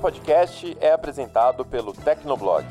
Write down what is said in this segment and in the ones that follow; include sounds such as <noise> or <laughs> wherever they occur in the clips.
podcast é apresentado pelo Tecnoblog.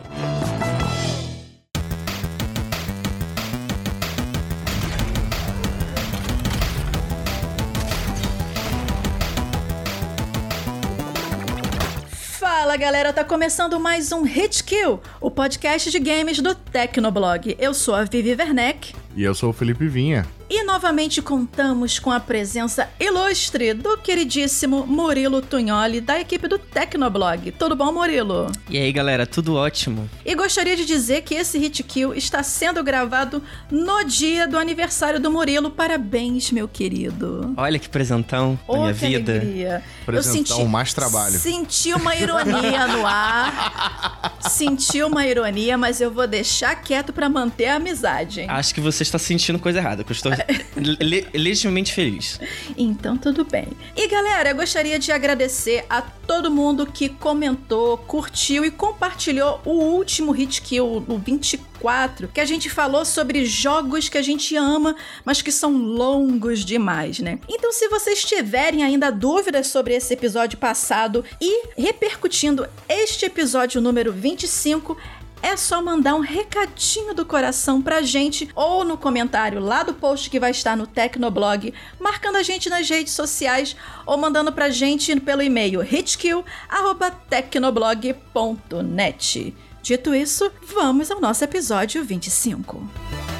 Fala galera, tá começando mais um Hit Kill, o podcast de games do Tecnoblog. Eu sou a Vivi Werneck. E eu sou o Felipe Vinha. E novamente contamos com a presença ilustre do queridíssimo Murilo Tunholi, da equipe do Tecnoblog. Tudo bom, Murilo? E aí, galera, tudo ótimo? E gostaria de dizer que esse Hit Kill está sendo gravado no dia do aniversário do Murilo. Parabéns, meu querido. Olha que presentão oh, da minha que vida. Alegria. Presentão, Eu senti, mais trabalho. Senti uma ironia no ar. <laughs> senti uma ironia, mas eu vou deixar quieto para manter a amizade. Hein? Acho que você está sentindo coisa errada, que eu estou le legitimamente feliz. Então, tudo bem. E galera, eu gostaria de agradecer a todo mundo que comentou, curtiu e compartilhou o último Hit Kill, o 24, que a gente falou sobre jogos que a gente ama, mas que são longos demais, né? Então, se vocês tiverem ainda dúvidas sobre esse episódio passado e repercutindo este episódio número 25, é só mandar um recadinho do coração pra gente ou no comentário lá do post que vai estar no Tecnoblog, marcando a gente nas redes sociais ou mandando pra gente pelo e-mail hitkill@tecnoblog.net. Dito isso, vamos ao nosso episódio 25.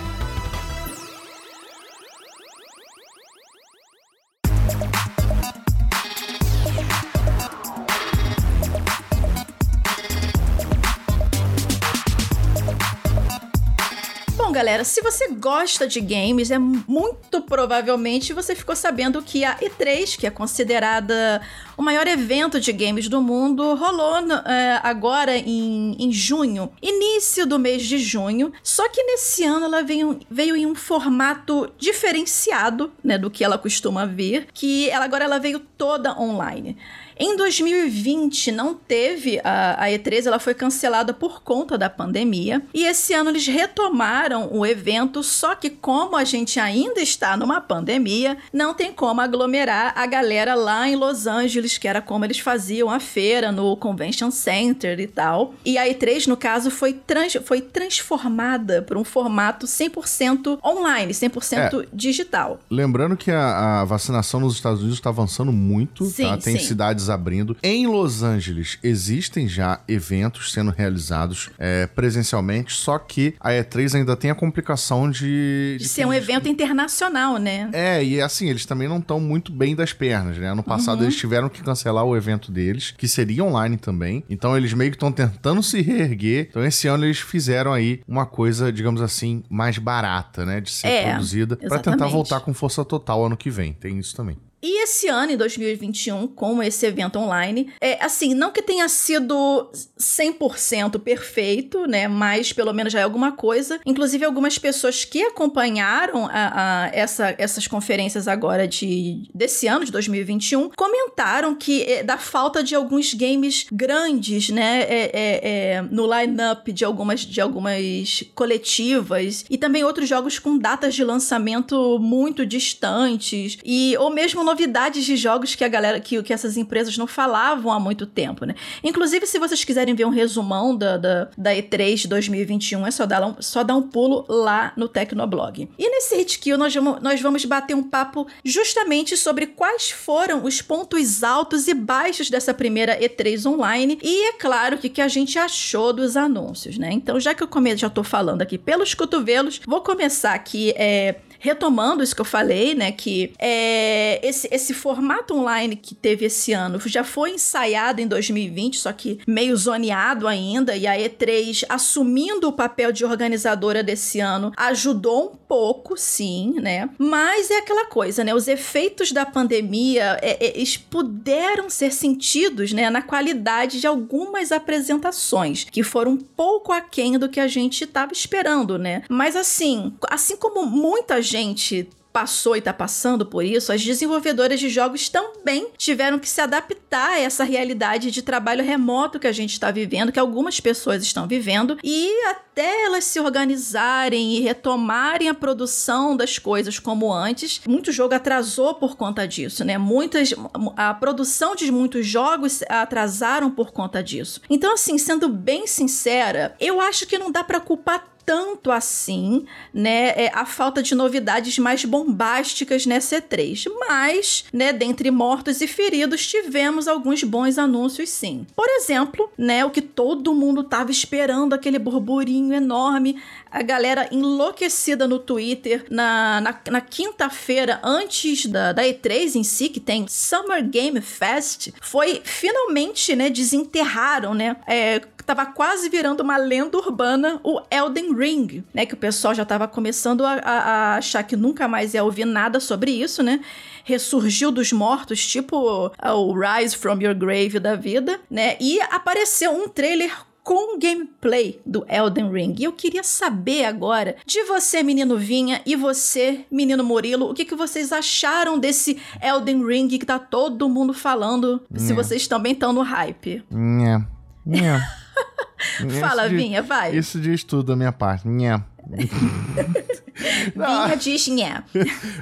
Galera, se você gosta de games, é muito provavelmente você ficou sabendo que a E3, que é considerada o maior evento de games do mundo, rolou é, agora em, em junho, início do mês de junho. Só que nesse ano ela veio, veio em um formato diferenciado, né, do que ela costuma vir, que ela agora ela veio toda online. Em 2020 não teve a, a, E3, ela foi cancelada por conta da pandemia. E esse ano eles retomaram o evento, só que como a gente ainda está numa pandemia, não tem como aglomerar a galera lá em Los Angeles, que era como eles faziam a feira no Convention Center e tal. E a E3, no caso, foi, trans, foi transformada por um formato 100% online, 100% é, digital. Lembrando que a, a, vacinação nos Estados Unidos está avançando muito, sim, tá? Tem sim. cidades abrindo. Em Los Angeles existem já eventos sendo realizados é, presencialmente, só que a E3 ainda tem a complicação de. De, de ser um evento internacional, né? É, e assim, eles também não estão muito bem das pernas, né? Ano passado uhum. eles tiveram que cancelar o evento deles, que seria online também. Então eles meio que estão tentando se reerguer. Então esse ano eles fizeram aí uma coisa, digamos assim, mais barata, né? De ser é, produzida, para tentar voltar com força total ano que vem. Tem isso também. E esse ano, em 2021, com esse evento online, é assim, não que tenha sido 100% perfeito, né? Mas pelo menos já é alguma coisa. Inclusive, algumas pessoas que acompanharam a, a, essa, essas conferências agora de, desse ano, de 2021, comentaram que é, da falta de alguns games grandes, né? É, é, é no line-up de algumas, de algumas coletivas e também outros jogos com datas de lançamento muito distantes e ou mesmo novidades de jogos que a galera, que, que essas empresas não falavam há muito tempo, né? Inclusive, se vocês quiserem ver um resumão da, da, da E3 de 2021, é só dar, um, só dar um pulo lá no Tecnoblog. E nesse Hit Kill, nós vamos, nós vamos bater um papo justamente sobre quais foram os pontos altos e baixos dessa primeira E3 online e, é claro, o que, que a gente achou dos anúncios, né? Então, já que eu já tô falando aqui pelos cotovelos, vou começar aqui é, retomando isso que eu falei, né? Que é, esse, esse formato online que teve esse ano já foi ensaiado em 2020, só que meio zoneado ainda, e a E3 assumindo o papel de organizadora desse ano ajudou um pouco, sim, né? Mas é aquela coisa, né? Os efeitos da pandemia é, é, eles puderam ser sentidos, né? Na qualidade de algumas apresentações, que foram um pouco aquém do que a gente estava esperando, né? Mas assim, assim como muita gente passou e está passando por isso, as desenvolvedoras de jogos também tiveram que se adaptar a essa realidade de trabalho remoto que a gente está vivendo, que algumas pessoas estão vivendo, e até elas se organizarem e retomarem a produção das coisas como antes, muito jogo atrasou por conta disso, né? Muitas a produção de muitos jogos atrasaram por conta disso. Então assim, sendo bem sincera, eu acho que não dá para culpar tanto assim, né, é, a falta de novidades mais bombásticas nessa E3. Mas, né, dentre mortos e feridos, tivemos alguns bons anúncios sim. Por exemplo, né, o que todo mundo tava esperando, aquele burburinho enorme, a galera enlouquecida no Twitter na, na, na quinta-feira, antes da, da E3 em si, que tem Summer Game Fest, foi finalmente, né, desenterraram, né, é, tava quase virando uma lenda urbana o Elden Ring, né? Que o pessoal já tava começando a, a, a achar que nunca mais ia ouvir nada sobre isso, né? ressurgiu dos mortos, tipo o Rise from Your Grave da vida, né? E apareceu um trailer com gameplay do Elden Ring. E eu queria saber agora de você, menino Vinha, e você, menino Murilo, o que, que vocês acharam desse Elden Ring que tá todo mundo falando, se vocês também estão no hype. Nha. Nha. <laughs> Fala, diz- Vinha, vai. Isso diz tudo da minha parte. Nha. Vinha diz nhé.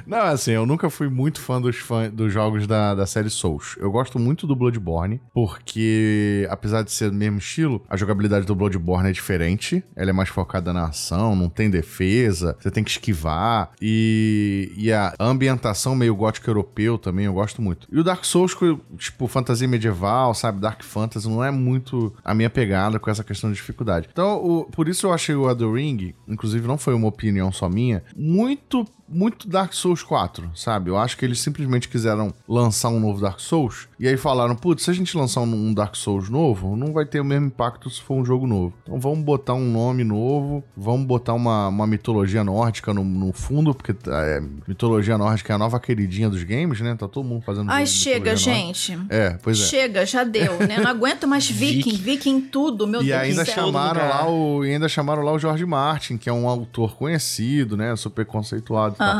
Não, assim, eu nunca fui muito fã dos, fã, dos jogos da, da série Souls. Eu gosto muito do Bloodborne, porque, apesar de ser do mesmo estilo, a jogabilidade do Bloodborne é diferente. Ela é mais focada na ação, não tem defesa, você tem que esquivar. E, e a ambientação meio gótico europeu também, eu gosto muito. E o Dark Souls, tipo, fantasia medieval, sabe? Dark Fantasy, não é muito a minha pegada com essa questão de dificuldade. Então, o- por isso eu achei o Elden Ring, inclusive não foi uma opinião só minha, muito muito Dark Souls 4, sabe? Eu acho que eles simplesmente quiseram lançar um novo Dark Souls e aí falaram, putz, se a gente lançar um, Dark Souls novo, não vai ter o mesmo impacto se for um jogo novo. Então vamos botar um nome novo, vamos botar uma, uma mitologia nórdica no, no fundo, porque é, mitologia nórdica é a nova queridinha dos games, né? Tá todo mundo fazendo Ai, chega, nórdica. gente. É, pois é. Chega, já deu, né? Não aguento mais <laughs> viking, viking tudo, meu E Deus ainda do céu. chamaram lugar. lá o e ainda chamaram lá o George Martin, que é um autor conhecido, né, super conceituado e tal.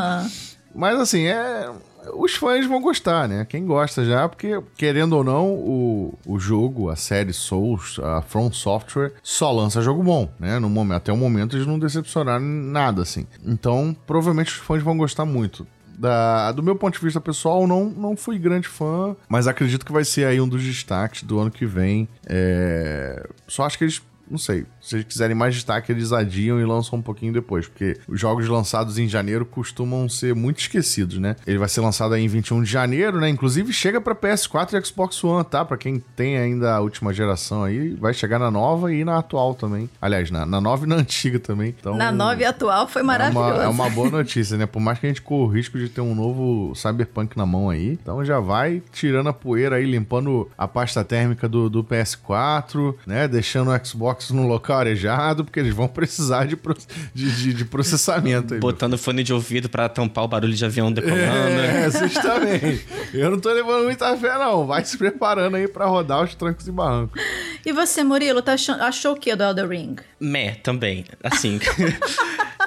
Mas assim, é. Os fãs vão gostar, né? Quem gosta já, porque, querendo ou não, o, o jogo, a série Souls, a From Software, só lança jogo bom, né? No momento, até o momento eles não decepcionaram nada, assim. Então, provavelmente os fãs vão gostar muito. Da, do meu ponto de vista pessoal, não, não fui grande fã, mas acredito que vai ser aí um dos destaques do ano que vem. É, Só acho que eles não sei. Se eles quiserem mais destaque, eles adiam e lançam um pouquinho depois. Porque os jogos lançados em janeiro costumam ser muito esquecidos, né? Ele vai ser lançado aí em 21 de janeiro, né? Inclusive chega pra PS4 e Xbox One, tá? Pra quem tem ainda a última geração aí, vai chegar na nova e na atual também. Aliás, na, na nova e na antiga também. Então, Na nova e atual foi é maravilhoso. uma, é uma boa notícia, né? Por mais que a gente corra o risco de ter um novo Cyberpunk na mão aí. Então já vai tirando a poeira aí, limpando a pasta térmica do, do PS4, né? Deixando o Xbox no local arejado, porque eles vão <laughs> precisar de, pro- de, de- de processamento aí. Botando fone de ouvido pra tampar o barulho de avião decolando. É, <laughs> justamente. Eu não tô levando muita fé, não. Vai se preparando aí pra rodar os trancos e barrancos. E você, Murilo, tá achando, achou o que do Elder Ring? Meh, também. Assim. <laughs>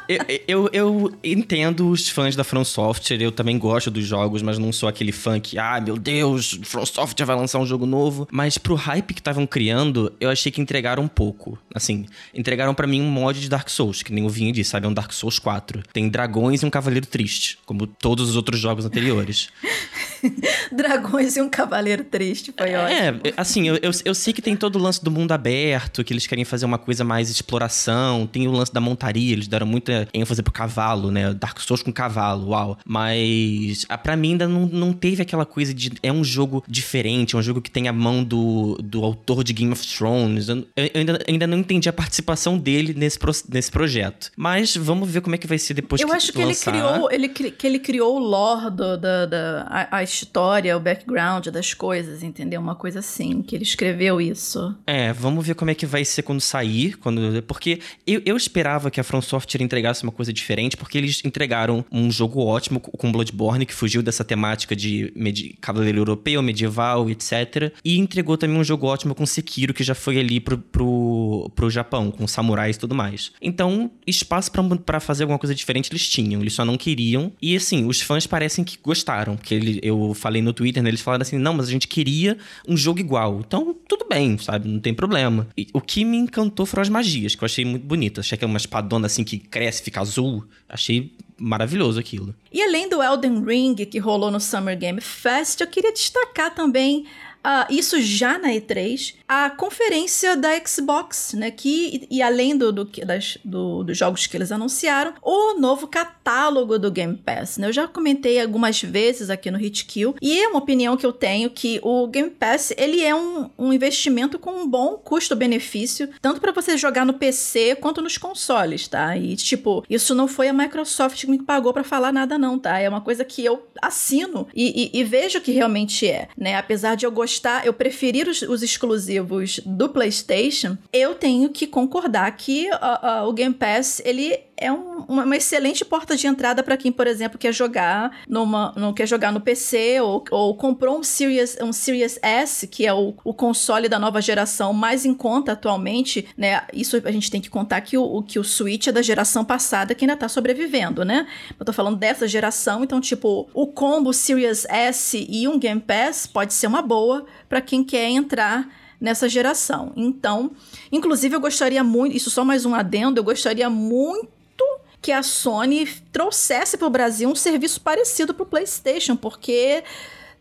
eu, eu, entendo os fãs da From Software, eu também gosto dos jogos, mas não sou aquele fã que, ah, meu Deus, From Software vai lançar um jogo novo. Mas pro hype que estavam criando, eu achei que entregaram um pouco. Assim, entregaram pra mim um mod de Dark Souls, que nem o Vinho disse, sabe? É um Dark Souls 4. Tem dragões e um cavaleiro triste, como todos os outros jogos anteriores. <laughs> <laughs> Dragões e um cavaleiro triste, foi ótimo. É, assim, eu, eu, eu sei que tem todo o lance do mundo aberto, que eles querem fazer uma coisa mais exploração, tem o lance da montaria, eles deram muita ênfase pro cavalo, né? Dark Souls com cavalo, uau. Mas, ah, pra mim ainda não, não teve aquela coisa de. É um jogo diferente, é um jogo que tem a mão do, do autor de Game of Thrones. Eu, eu ainda, ainda não entendi a participação dele nesse, pro- nesse projeto. Mas vamos ver como é que vai ser depois Eu que acho que ele lançar. criou, ele, que ele criou o lore do- da, da, a, a história, o background das coisas, entendeu? Uma coisa assim, que ele escreveu isso. É, vamos ver como é que vai ser quando sair, quando porque eu, eu esperava que a From Software entregasse uma coisa diferente, porque eles entregaram um jogo ótimo com Bloodborne, que fugiu dessa temática de cavaleiro europeu, medieval, etc. E entregou também um jogo ótimo com Sekiro, que já foi ali pro, pro, pro Japão, com samurais e tudo mais. Então, espaço para fazer alguma coisa diferente eles tinham, eles só não queriam. E assim, os fãs parecem que gostaram, porque ele, eu falei no Twitter, né, eles falaram assim: não, mas a gente queria um jogo igual. Então, tudo bem, sabe? Não tem problema. E o que me encantou foram as magias, que eu achei muito bonito. Achei que é uma espadona assim que cresce, fica azul. Achei maravilhoso aquilo. E além do Elden Ring que rolou no Summer Game Fest, eu queria destacar também Uh, isso já na E3, a conferência da Xbox, né? Que, e, e além do, do, das, do, dos jogos que eles anunciaram, o novo catálogo do Game Pass. Né? Eu já comentei algumas vezes aqui no Hitkill, e é uma opinião que eu tenho que o Game Pass ele é um, um investimento com um bom custo-benefício, tanto para você jogar no PC quanto nos consoles, tá? E tipo, isso não foi a Microsoft que me pagou para falar nada, não, tá? É uma coisa que eu assino e, e, e vejo que realmente é, né? Apesar de eu gostar gostar, eu preferir os, os exclusivos do PlayStation, eu tenho que concordar que uh, uh, o Game Pass ele é um, uma, uma, excelente porta de entrada para quem, por exemplo, quer jogar numa, não quer jogar no PC ou, ou comprou um Series, um Series S, que é o, o console da nova geração mais em conta atualmente, né? Isso a gente tem que contar que o, que o Switch é da geração passada que ainda tá sobrevivendo, né? Eu tô falando dessa geração, então, tipo, o combo Series S e um Game Pass pode ser uma boa para quem quer entrar nessa geração. Então, inclusive eu gostaria muito, isso só mais um adendo, eu gostaria muito que a Sony trouxesse para o Brasil um serviço parecido para o PlayStation, porque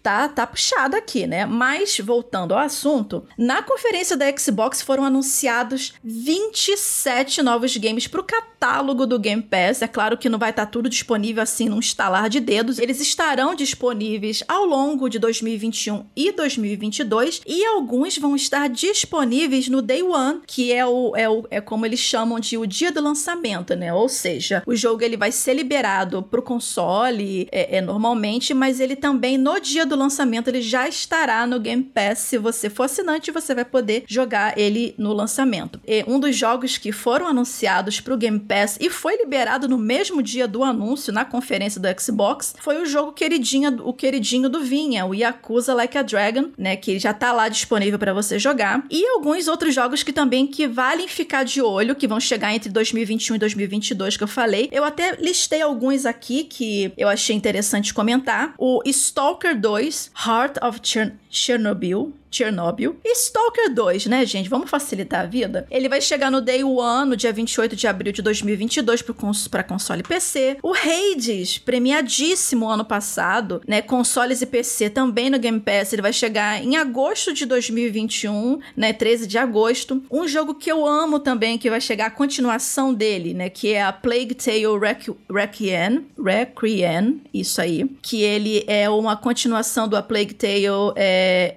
tá, tá puxado aqui, né? Mas, voltando ao assunto, na conferência da Xbox foram anunciados 27 novos games pro catálogo do Game Pass. É claro que não vai estar tá tudo disponível assim num estalar de dedos. Eles estarão disponíveis ao longo de 2021 e 2022 e alguns vão estar disponíveis no Day One, que é o é, o, é como eles chamam de o dia do lançamento, né? Ou seja, o jogo ele vai ser liberado pro console é, é normalmente, mas ele também no dia do lançamento ele já estará no Game Pass. Se você for assinante, você vai poder jogar ele no lançamento. E um dos jogos que foram anunciados para o Game Pass e foi liberado no mesmo dia do anúncio na conferência do Xbox foi o jogo queridinho, o queridinho do Vinha, o Yakuza Like a Dragon, né, que já tá lá disponível para você jogar. E alguns outros jogos que também que valem ficar de olho, que vão chegar entre 2021 e 2022 que eu falei. Eu até listei alguns aqui que eu achei interessante comentar. O Stalker 2 2, Heart of Chernobyl, Chernobyl. E Stalker 2, né, gente? Vamos facilitar a vida? Ele vai chegar no Day One, no dia 28 de abril de 2022, para console e PC. O Hades, premiadíssimo ano passado, né? Consoles e PC também no Game Pass. Ele vai chegar em agosto de 2021, né? 13 de agosto. Um jogo que eu amo também, que vai chegar a continuação dele, né? Que é a Plague Tale Requiem. Requiem, isso aí. Que ele é uma continuação do A Plague Tale é,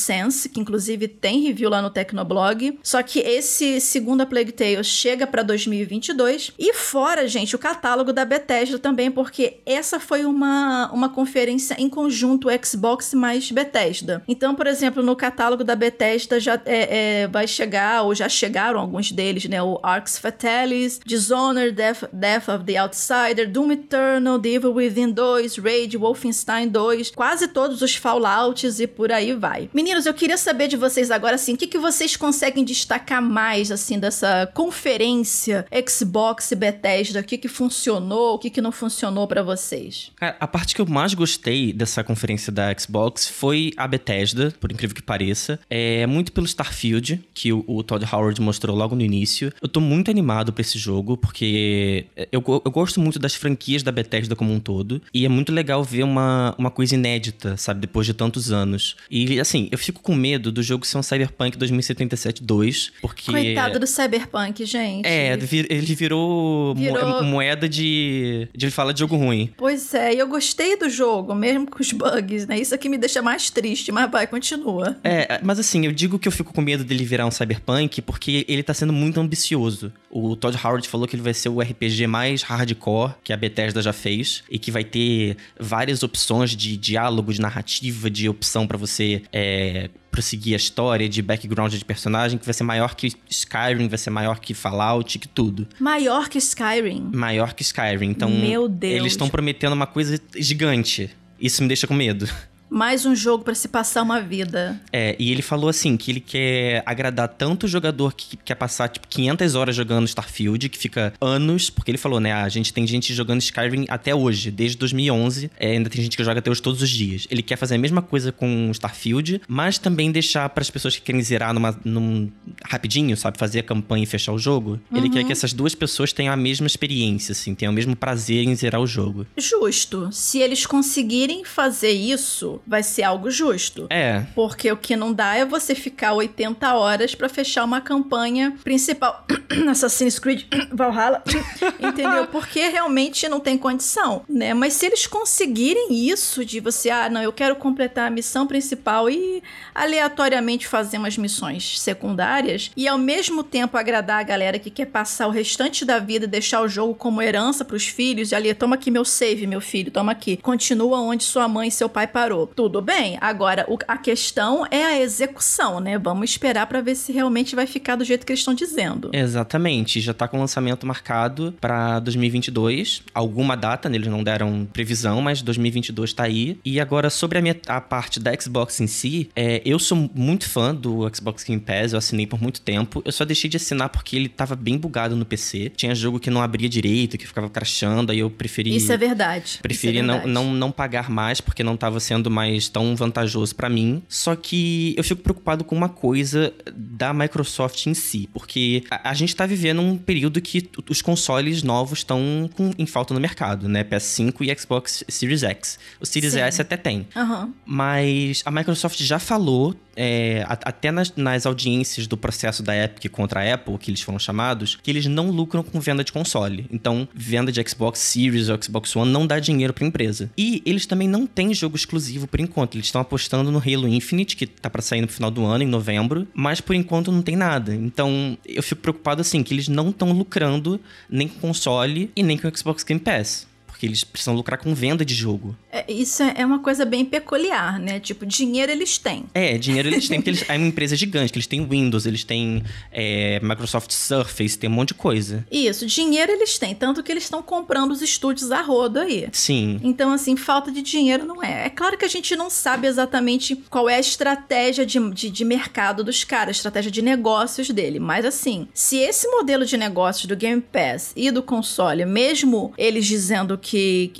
Innocence, que inclusive tem review lá no Tecnoblog. Só que esse segundo Plague Tale chega para 2022. E fora, gente, o catálogo da Bethesda também, porque essa foi uma, uma conferência em conjunto Xbox mais Bethesda. Então, por exemplo, no catálogo da Bethesda já é, é, vai chegar, ou já chegaram alguns deles, né? O Arx Fatalis, Dishonored, Death, Death of the Outsider, Doom Eternal, The Evil Within 2, Raid, Wolfenstein 2, quase todos os Fallouts e por aí vai vai. Meninos, eu queria saber de vocês agora, assim, o que, que vocês conseguem destacar mais, assim, dessa conferência Xbox Bethesda? O que, que funcionou, o que, que não funcionou para vocês? a parte que eu mais gostei dessa conferência da Xbox foi a Bethesda, por incrível que pareça. É muito pelo Starfield, que o, o Todd Howard mostrou logo no início. Eu tô muito animado pra esse jogo, porque eu, eu gosto muito das franquias da Bethesda como um todo. E é muito legal ver uma, uma coisa inédita, sabe, depois de tantos anos. E assim, eu fico com medo do jogo ser um Cyberpunk 2077 2, porque... Coitado do Cyberpunk, gente. É, ele virou, virou... moeda de, de falar de jogo ruim. Pois é, e eu gostei do jogo, mesmo com os bugs, né? Isso aqui me deixa mais triste, mas vai, continua. É, mas assim, eu digo que eu fico com medo dele virar um Cyberpunk porque ele tá sendo muito ambicioso. O Todd Howard falou que ele vai ser o RPG mais hardcore que a Bethesda já fez e que vai ter várias opções de diálogo, de narrativa, de opção para você é, prosseguir a história de background de personagem, que vai ser maior que Skyrim, vai ser maior que Fallout, que tudo. Maior que Skyrim. Maior que Skyrim. Então, Meu Deus. eles estão prometendo uma coisa gigante. Isso me deixa com medo. Mais um jogo pra se passar uma vida. É, e ele falou assim que ele quer agradar tanto o jogador que quer passar tipo 500 horas jogando Starfield, que fica anos, porque ele falou, né, a gente tem gente jogando Skyrim até hoje, desde 2011, é, ainda tem gente que joga até hoje todos os dias. Ele quer fazer a mesma coisa com Starfield, mas também deixar para as pessoas que querem zerar numa, num rapidinho, sabe, fazer a campanha e fechar o jogo. Ele quer que essas duas pessoas tenham a mesma experiência, assim, tenham o mesmo prazer em zerar o jogo. Justo. Se eles conseguirem fazer isso, vai ser algo justo. É, Porque o que não dá é você ficar 80 horas pra fechar uma campanha principal. <clears throat> Assassin's Creed <clears throat> Valhalla. <laughs> Entendeu? Porque realmente não tem condição, né? Mas se eles conseguirem isso de você, ah, não, eu quero completar a missão principal e aleatoriamente fazer umas missões secundárias e ao mesmo tempo agradar a galera que quer passar o restante da vida e deixar o jogo como herança pros filhos e ali, toma aqui meu save, meu filho, toma aqui. Continua onde sua mãe e seu pai parou. Tudo bem. Agora, o- a questão é a execução, né? Vamos esperar pra ver se realmente vai ficar do jeito que eles estão dizendo. Exatamente, já tá com o lançamento marcado pra 2022. Alguma data, né? eles não deram previsão, mas 2022 tá aí. E agora, sobre a, minha, a parte da Xbox em si, é, eu sou muito fã do Xbox Game Pass, eu assinei por muito tempo. Eu só deixei de assinar porque ele tava bem bugado no PC. Tinha jogo que não abria direito, que ficava crashando, aí eu preferi. Isso é verdade. Preferi Isso é não, verdade. não, não pagar mais, porque não tava sendo mais tão vantajoso pra mim. Só que eu fico preocupado com uma coisa da Microsoft em si, porque a, a gente tá vivendo um período que os consoles novos estão em falta no mercado, né? PS5 e Xbox Series X. O Series Sim. S até tem. Aham. Mas a Microsoft já falou, é, até nas, nas audiências do processo da Epic contra a Apple, que eles foram chamados, que eles não lucram com venda de console. Então, venda de Xbox Series ou Xbox One não dá dinheiro pra empresa. E eles também não têm jogo exclusivo por enquanto. Eles estão apostando no Halo Infinite, que tá pra sair no final do ano, em novembro, mas por enquanto não tem nada. Então, eu fico preocupado assim, que eles não estão lucrando nem com console e nem com Xbox Game Pass. Porque eles precisam lucrar com venda de jogo. É, isso é é uma coisa bem peculiar, né? Tipo, dinheiro eles têm. É, dinheiro eles têm, porque eles, é uma empresa gigante, que eles têm Windows, eles têm é, Microsoft Surface, tem um monte de coisa. Isso, dinheiro eles têm. Tanto que eles estão comprando os estúdios a rodo aí. Sim. Então, assim, falta de dinheiro não é. É claro que a gente não sabe exatamente qual é a estratégia de, de, de mercado dos caras, a estratégia de negócios dele. Mas, assim, se esse modelo de negócios do Game Pass e do console, mesmo eles dizendo que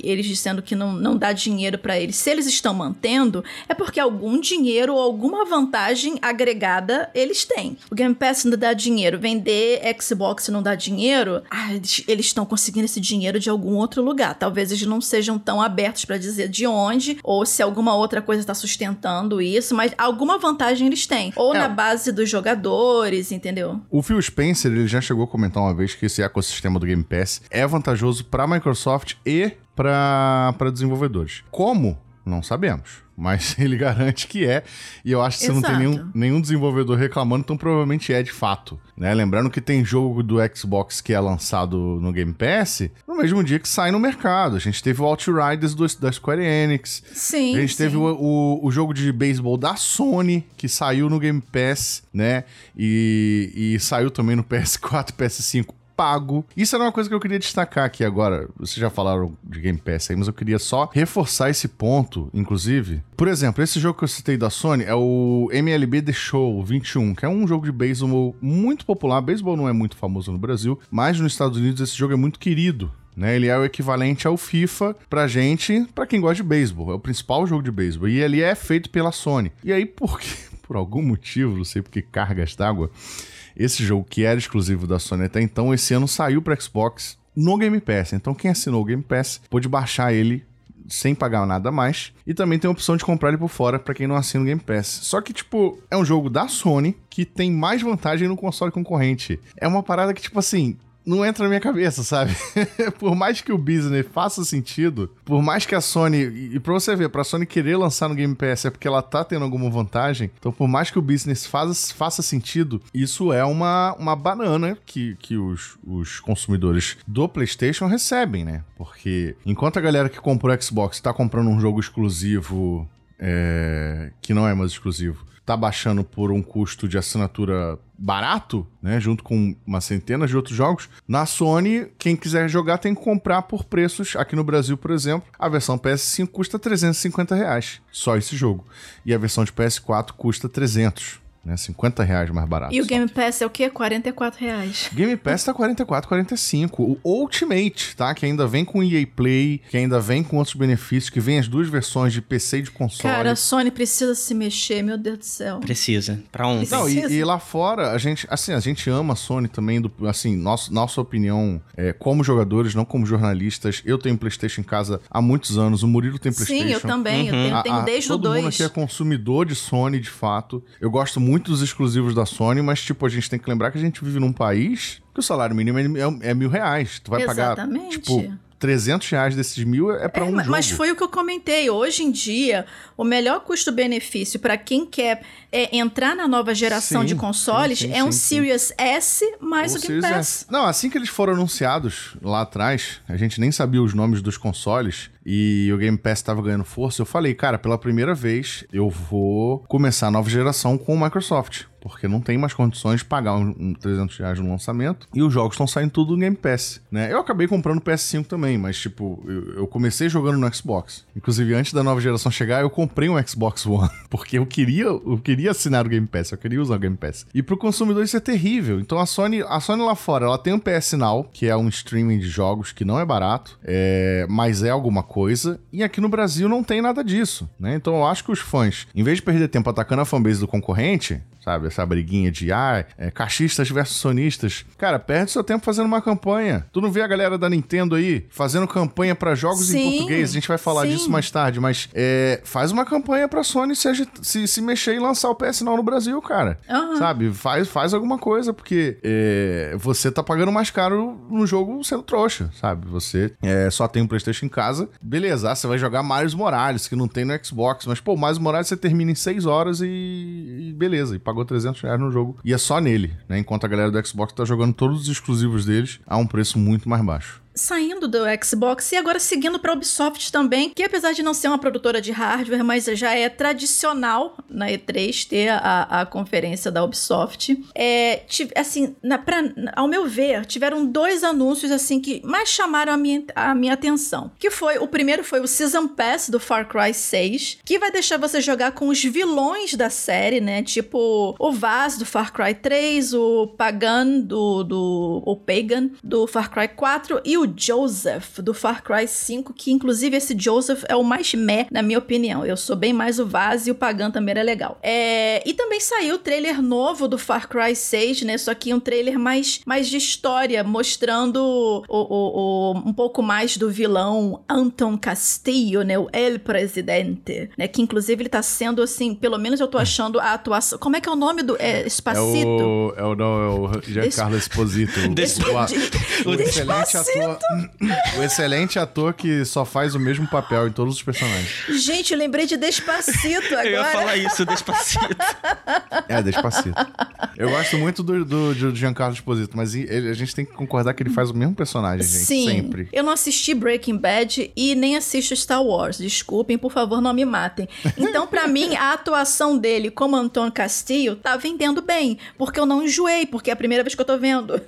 eles dizendo que não, não dá dinheiro pra eles, se eles estão mantendo, é porque algum dinheiro ou alguma vantagem agregada eles têm. O Game Pass não dá dinheiro, vender Xbox não dá dinheiro, ah, eles estão conseguindo esse dinheiro de algum outro lugar. Talvez eles não sejam tão abertos pra dizer de onde ou se alguma outra coisa está sustentando isso, mas alguma vantagem eles têm. Ou É. na base dos jogadores, entendeu? O Phil Spencer, ele já chegou a comentar uma vez que esse ecossistema do Game Pass é vantajoso para Microsoft e para desenvolvedores. Como? Não sabemos. Mas <laughs> ele garante que é. E eu acho que se não tem Exato. nenhum, nenhum desenvolvedor reclamando, então provavelmente é de fato. Né? Lembrando que tem jogo do Xbox que é lançado no Game Pass no mesmo dia que sai no mercado. A gente teve o Outriders do, da Square Enix. Sim. A gente sim. teve o, o, o jogo de beisebol da Sony, que saiu no Game Pass, né? E, e saiu também no <laughs> PS4 PS5 pago. Isso era uma coisa que eu queria destacar aqui agora. Vocês já falaram de Game Pass aí, mas eu queria só reforçar esse ponto, inclusive. Por exemplo, esse jogo que eu citei da Sony é o MLB The Show 21, que é um jogo de beisebol muito popular. Beisebol não é muito famoso no Brasil, mas nos Estados Unidos esse jogo é muito querido. Né, ele é o equivalente ao FIFA pra gente, pra quem gosta de beisebol. É o principal jogo de beisebol. E ele é feito pela Sony. E aí, por, quê? <laughs> por algum motivo, não sei porque cargas d'água, esse jogo que era exclusivo da Sony até então, esse ano saiu para Xbox no Game Pass. Então quem assinou o Game Pass pôde baixar ele sem pagar nada mais. E também tem a opção de comprar ele por fora para quem não assina o Game Pass. Só que, tipo, é um jogo da Sony que tem mais vantagem no console concorrente. É uma parada que, tipo assim, não entra na minha cabeça, sabe? <laughs> por mais que o business faça sentido, por mais que a Sony. E pra você ver, pra Sony querer lançar no Game Pass é porque ela tá tendo alguma vantagem. Então, por mais que o business faça, sentido, isso é uma, uma banana que, que os, os consumidores do PlayStation recebem, né? Porque enquanto a galera que comprou Xbox tá comprando um jogo exclusivo é, que não é mais exclusivo, tá baixando por um custo de assinatura barato, né, junto com uma centena de outros jogos. Na Sony, quem quiser jogar tem que comprar por preços. Aqui no Brasil, por exemplo, a versão PS5 custa 350 reais, só esse jogo. E a versão de PS4 custa 300 né? 50 reais mais barato. E o Game Pass é o quê? 44 reais. Game Pass tá 44, 45. O Ultimate, tá? Que ainda vem com EA Play, que ainda vem com outros benefícios, que vem as duas versões de PC e de console. Cara, a Sony precisa se mexer, meu Deus do céu. Precisa. Pra ontem. Não, e, e, lá fora, a gente, assim, a gente ama a Sony também, do, assim, nosso, nossa opinião, é, como jogadores, não como jornalistas. Eu tenho PlayStation em casa há muitos anos, o Murilo tem PlayStation. Sim, eu também, uhum. eu tenho, tenho a, desde a, o 2. Todo mundo aqui é consumidor de Sony, de fato. Eu gosto muito muitos exclusivos da Sony, mas, tipo, a gente tem que lembrar que a gente vive num país que o salário mínimo é, é, é mil reais. Tu vai Exatamente. pagar, tipo, 300 reais desses mil é para é, um jogo. Mas foi o que eu comentei. Hoje em dia, o melhor custo-benefício para quem quer é, entrar na nova geração sim, de consoles sim, sim, é um Series S mais o, o Game Pass. Não, assim que eles foram anunciados lá atrás, a gente nem sabia os nomes dos consoles e o Game Pass estava ganhando força, eu falei, cara, pela primeira vez eu vou começar a nova geração com o Microsoft porque não tem mais condições de pagar um, um 300 reais no lançamento. E os jogos estão saindo tudo no Game Pass, né? Eu acabei comprando o PS5 também, mas, tipo, eu, eu, comecei jogando no Xbox. Inclusive, antes da nova geração chegar, eu comprei um Xbox <laughs> One, porque eu queria, eu queria assinar o Game Pass, eu queria usar o Game Pass. E pro consumidor isso é terrível. Então, a Sony, a Sony lá fora, ela tem um PS Now, que é um streaming de jogos que não é barato, é, mas é alguma coisa. E aqui no Brasil não tem nada disso, né? Então, eu acho que os fãs, em vez de perder tempo atacando a fanbase do concorrente, sabe? Essa briguinha de, ah, é, caixistas versus sonistas. Cara, perde seu tempo fazendo uma campanha. Tu não vê a galera da Nintendo aí fazendo campanha para jogos sim, em português? A gente vai falar sim. disso mais tarde, mas é, faz uma campanha pra Sony se, se, se, mexer e lançar o PS Now no Brasil, cara. Uhum. Sabe? Faz, faz alguma coisa, porque é, você tá pagando mais caro no jogo sendo trouxa, sabe? Você é, só tem um PlayStation em casa, beleza, você vai jogar Miles Morales, que não tem no Xbox, mas, pô, Miles Morales você termina em 6 horas e, e beleza, e pagou 300 reais no jogo. E é só nele, né? Enquanto a galera do Xbox tá jogando todos os exclusivos deles a um preço muito mais baixo saindo do Xbox e agora seguindo para a Ubisoft também, que apesar de não ser uma produtora de hardware, mas já é tradicional na E3 ter a, a conferência da Ubisoft. É, assim, na, pra, ao meu ver, tiveram dois anúncios assim que mais chamaram a minha, a minha atenção. Que foi, o primeiro foi o Season Pass do Far Cry 6, que vai deixar você jogar com os vilões da série, né? Tipo o Vaz do Far Cry 3, o Pagan do, do o Pagan do Far Cry 4 e o Joseph, do Far Cry 5, que inclusive esse Joseph é o mais meh, na minha opinião. Eu sou bem mais o Vaz e o Pagan também era legal. É... E também saiu o trailer novo do Far Cry 6, né? Só que um trailer mais, mais de história, mostrando o, o, o, um pouco mais do vilão Anton Castillo, né? O El Presidente, né? Que inclusive ele tá sendo, assim, pelo menos eu tô achando a atuação... Como é que é o nome do... É, Espacito? É o, é o, não, é o Giancarlo Esposito. o, <laughs> o, o excelente ator <laughs> o excelente ator que só faz o mesmo papel em todos os personagens. Gente, eu lembrei de Despacito agora. <laughs> Eu ia falar isso, Despacito. É, Despacito. Eu gosto muito do, do, do Giancarlo Esposito, mas ele, a gente tem que concordar que ele faz o mesmo personagem, gente. Sim. Sempre. Eu não assisti Breaking Bad e nem assisto Star Wars. Desculpem, por favor, não me matem. Então, para mim, a atuação dele como Antônio Castillo tá vendendo bem, porque eu não enjoei, porque é a primeira vez que eu tô vendo.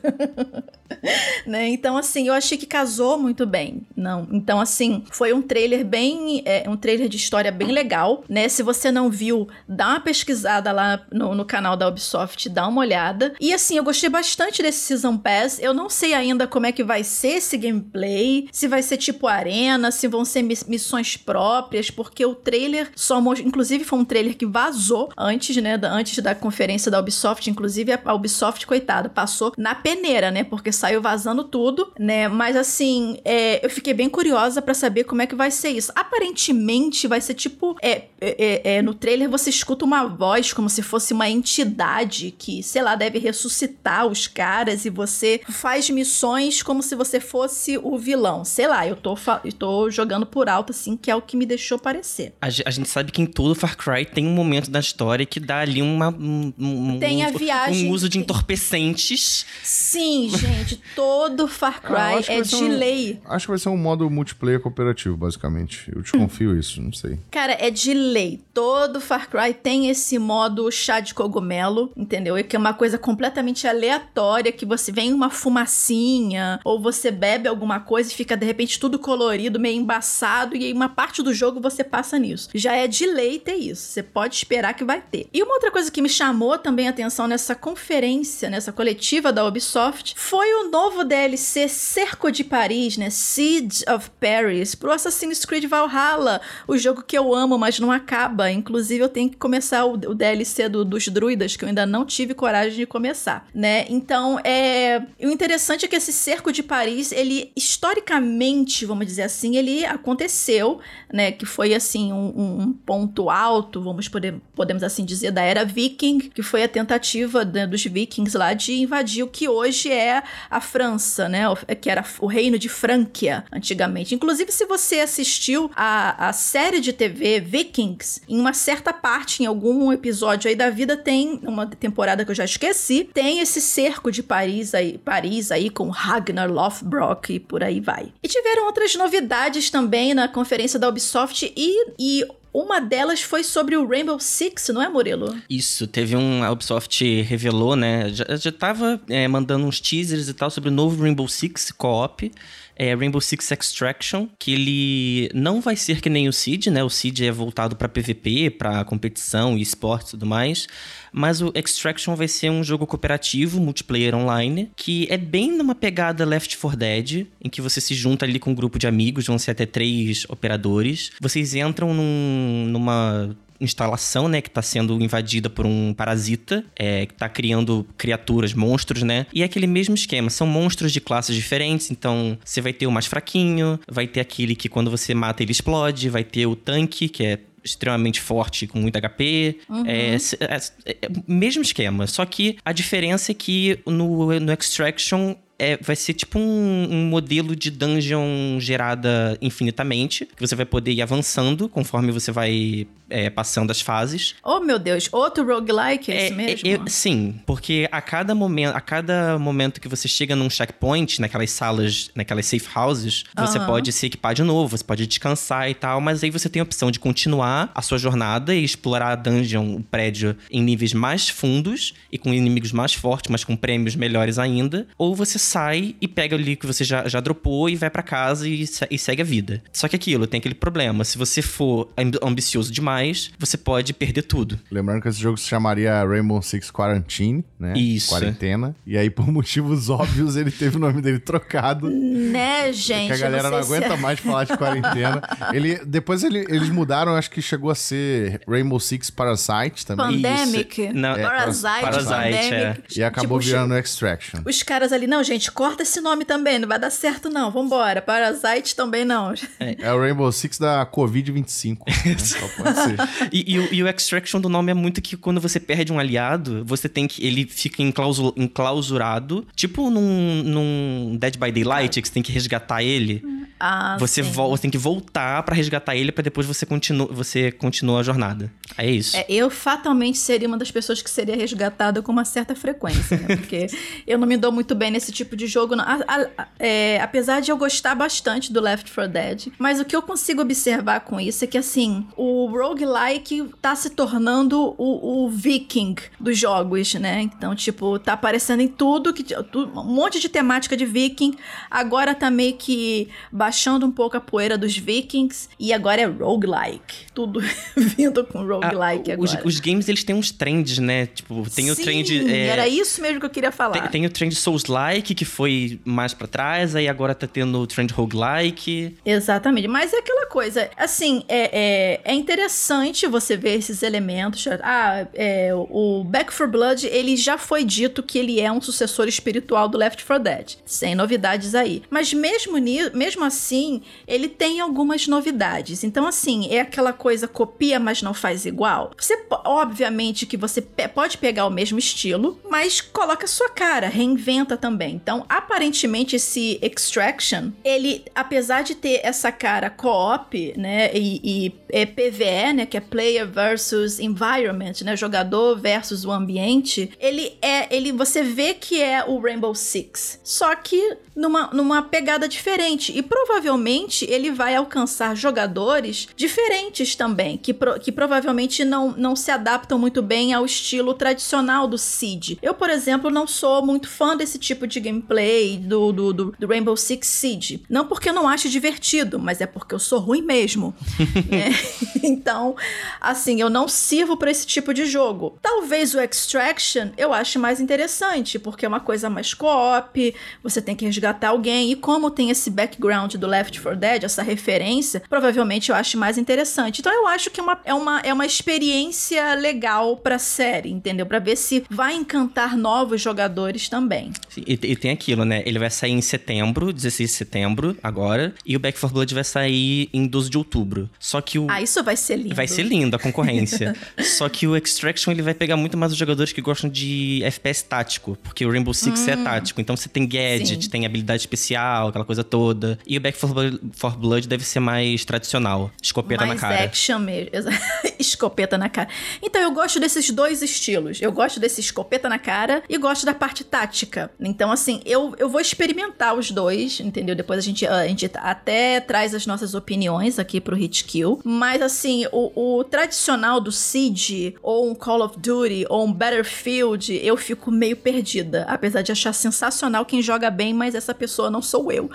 <laughs> né? Então, assim, eu achei que casou muito bem. Não. Então, assim, foi um trailer bem. É, um trailer de história bem legal, né? Se você não viu, dá uma pesquisada lá no, no canal da Ubisoft, dá uma olhada. E assim, eu gostei bastante desse Season Pass. Eu não sei ainda como é que vai ser esse gameplay, se vai ser tipo arena, se vão ser missões próprias, porque o trailer só mostrou. Inclusive, foi um trailer que vazou antes, né? Da, antes da conferência da Ubisoft. Inclusive, a Ubisoft, coitada, passou na peneira, né? Porque saiu vazando tudo, né? Mas assim, é, eu fiquei bem curiosa para saber como é que vai ser isso. Aparentemente vai ser tipo. É, é, é, no trailer você escuta uma voz como se fosse uma entidade que que, sei lá, deve ressuscitar os caras e você faz missões como se você fosse o vilão. Sei lá, eu tô, eu tô jogando por alto, assim, que é o que me deixou parecer. A, a gente sabe que em todo Far Cry tem um momento da história que dá ali uma, um, um, tem a viagem... um uso de entorpecentes. Sim, gente, todo Far ah, Cry ah, é de um, lei. Acho que vai ser um modo multiplayer cooperativo, basicamente. Eu desconfio <laughs> isso, não sei. Cara, é de lei. Todo Far Cry tem esse modo chá de cogumelo, entendeu? E que é uma coisa completamente aleatória, que você vem uma fumacinha, ou você bebe alguma coisa e fica de repente tudo colorido, meio embaçado, e aí uma parte do jogo você passa nisso. Já é de lei ter isso. Você pode esperar que vai ter. E uma outra coisa que me chamou também a atenção nessa conferência, nessa coletiva da Ubisoft, foi o novo DLC Cerco de Paris, né? Siege of Paris, pro Assassin's Creed Valhalla, o jogo que eu amo, mas não acaba. Inclusive, eu tenho que começar o, o DLC do, dos druidas, que eu ainda não tive coragem de começar, né? Então, é... o interessante é que esse Cerco de Paris, ele, historicamente, vamos dizer assim, ele aconteceu, né? Que foi, assim, um, um ponto alto, vamos poder, podemos assim dizer, da era viking, que foi a tentativa né, dos vikings lá de invadir o que hoje é a França, né? Que era o reino de Franquia, antigamente. Inclusive, se você assistiu a, a série de TV Vikings, em uma certa parte, em algum episódio aí da vida, tem uma temporada que eu já esqueci, tem esse cerco de Paris aí, Paris aí com Ragnar Lothbrok e por aí vai. E tiveram outras novidades também na conferência da Ubisoft e, e uma delas foi sobre o Rainbow Six, não é, Murilo? Isso, teve um. A Ubisoft revelou, né? Já, já tava é, mandando uns teasers e tal sobre o novo Rainbow Six Co-op é Rainbow Six Extraction, que ele não vai ser que nem o Seed, né? O Seed é voltado para PVP, para competição e esporte e tudo mais. Mas o Extraction vai ser um jogo cooperativo, multiplayer online, que é bem numa pegada Left 4 Dead, em que você se junta ali com um grupo de amigos, vão ser até três operadores. Vocês entram num, numa instalação, né, que está sendo invadida por um parasita, é, que está criando criaturas, monstros, né? E é aquele mesmo esquema, são monstros de classes diferentes, então você vai ter o mais fraquinho, vai ter aquele que quando você mata ele explode, vai ter o tanque, que é extremamente forte, com muito HP. Uhum. É, é, é, mesmo esquema. Só que a diferença é que no, no Extraction é, vai ser tipo um, um, modelo de dungeon gerada infinitamente, que você vai poder ir avançando conforme você vai é, passando as fases. Oh, meu Deus, outro roguelike é, é mesmo? É, sim, porque a cada momento, a cada momento que você chega num checkpoint, naquelas salas, naquelas safe houses, você pode se equipar de novo, você pode descansar e tal, mas aí você tem a opção de continuar a sua jornada e explorar a dungeon, o prédio, em níveis mais fundos e com inimigos mais fortes, mas com prêmios melhores ainda, ou você sai e pega ali que você já, já dropou e vai para casa e, e segue a vida. Só que aquilo, tem aquele problema, se você for ambicioso demais, você pode perder tudo. Lembrando que esse jogo se chamaria Rainbow Six Quarantine, né? Isso. Quarentena. E aí, por <laughs> motivos óbvios, ele teve o nome dele trocado. Né, gente? Que a galera não, não aguenta se... mais falar de quarentena. <laughs> ele, depois ele, eles mudaram, acho que chegou a ser Rainbow Six Parasite também. Pandemic. Não, é, Parasite, Parasite, Pandemic. É. E acabou tipo, virando Extraction. Os caras ali, não, gente, corta esse nome também, não vai dar certo não, vambora. Parasite também não. É, é o Rainbow Six da Covid-25. né? <laughs> Só pode ser. E, e, o, e, o extraction do nome é muito que quando você perde um aliado, você tem que. Ele fica enclausurado, tipo num, num Dead by Daylight, que você tem que resgatar ele. Ah, você, você tem que voltar para resgatar ele para depois você continua, você continua a jornada. É isso. É, eu fatalmente seria uma das pessoas que seria resgatada com uma certa frequência, né? Porque <laughs> eu não me dou muito bem nesse tipo de jogo. A, a, é, apesar de eu gostar bastante do Left 4 Dead, mas o que eu consigo observar com isso é que, assim, o roguelike tá se tornando o, o viking dos jogos, né? Então, tipo, tá aparecendo em tudo, que um monte de temática de viking. Agora tá meio que baixando um pouco a poeira dos vikings e agora é roguelike. Tudo <laughs> vindo com roguelike ah, agora. Os, os, games, eles têm uns trends, né? Tipo, tem Sim, o trend... É... era isso mesmo que eu queria falar. Tem, tem o trend Souls-like, que foi mais para trás, aí agora tá tendo o trend roguelike. Exatamente, mas é aquela coisa, assim, é, é, é interessante você ver esses elementos. Ah, é, o Back for Blood, ele já foi dito que ele é um sucessor espiritual do Left 4 Dead, sem novidades aí. Mas mesmo, mesmo assim, ele tem algumas novidades. Então, assim, é aquela coisa copia, mas não faz igual. Você, obviamente, que você pode pegar o mesmo estilo, mas coloca sua cara, reinventa também. Então, aparentemente, esse Extraction, ele, apesar de ter essa cara co-op, né, e, e é PVE, né, que é Player versus Environment, né, jogador versus o ambiente, ele é, ele, você vê que é o Rainbow Six, só que numa, numa pegada diferente. E provavelmente ele vai alcançar jogadores diferentes também, que, pro, que provavelmente não, não se adaptam muito bem ao estilo tradicional do Siege. Eu, por exemplo, não sou muito fã desse tipo de gameplay do, do, do, do Rainbow Six Siege. Não porque eu não acho divertido, mas é porque eu sou ruim mesmo. <laughs> é, <laughs> então, assim, eu não sirvo para esse tipo de jogo. Talvez o Extraction eu ache mais interessante, porque é uma coisa mais co-op, você tem que resgatar alguém, e como tem esse background do Left 4 Dead, essa referência, provavelmente eu acho mais interessante. Então eu acho que é uma, é uma, é uma experiência legal pra série, entendeu? Pra ver se vai encantar novos jogadores também. E, e, tem aquilo, né? Ele vai sair em setembro, 16 de setembro, agora, e o Back 4 Blood vai sair em 12 de outubro. Só que o. Ah, isso vai ser lindo. Vai ser lindo a concorrência. <laughs> Só que o Extraction ele vai pegar muito mais os jogadores que gostam de FPS tático, porque o Rainbow Six é hum. é tático. Então você tem gadget, Sim. tem habilidade especial, aquela coisa toda. E o Back 4 Blood deve ser mais tradicional, escopeta mais na cara. action mesmo. <laughs> escopeta na cara. Então eu gosto desses dois estilos. Eu gosto desse escopeta na cara e gosto da parte tática. Então assim, eu, eu vou experimentar os dois, entendeu? Depois a gente, a gente até traz as nossas opiniões aqui pro Hit Kill. Mas assim, o, o tradicional do Siege, ou um Call of Duty, ou um Battlefield, eu fico meio perdida. Apesar de achar sensacional quem joga bem, mas essa pessoa não sou eu.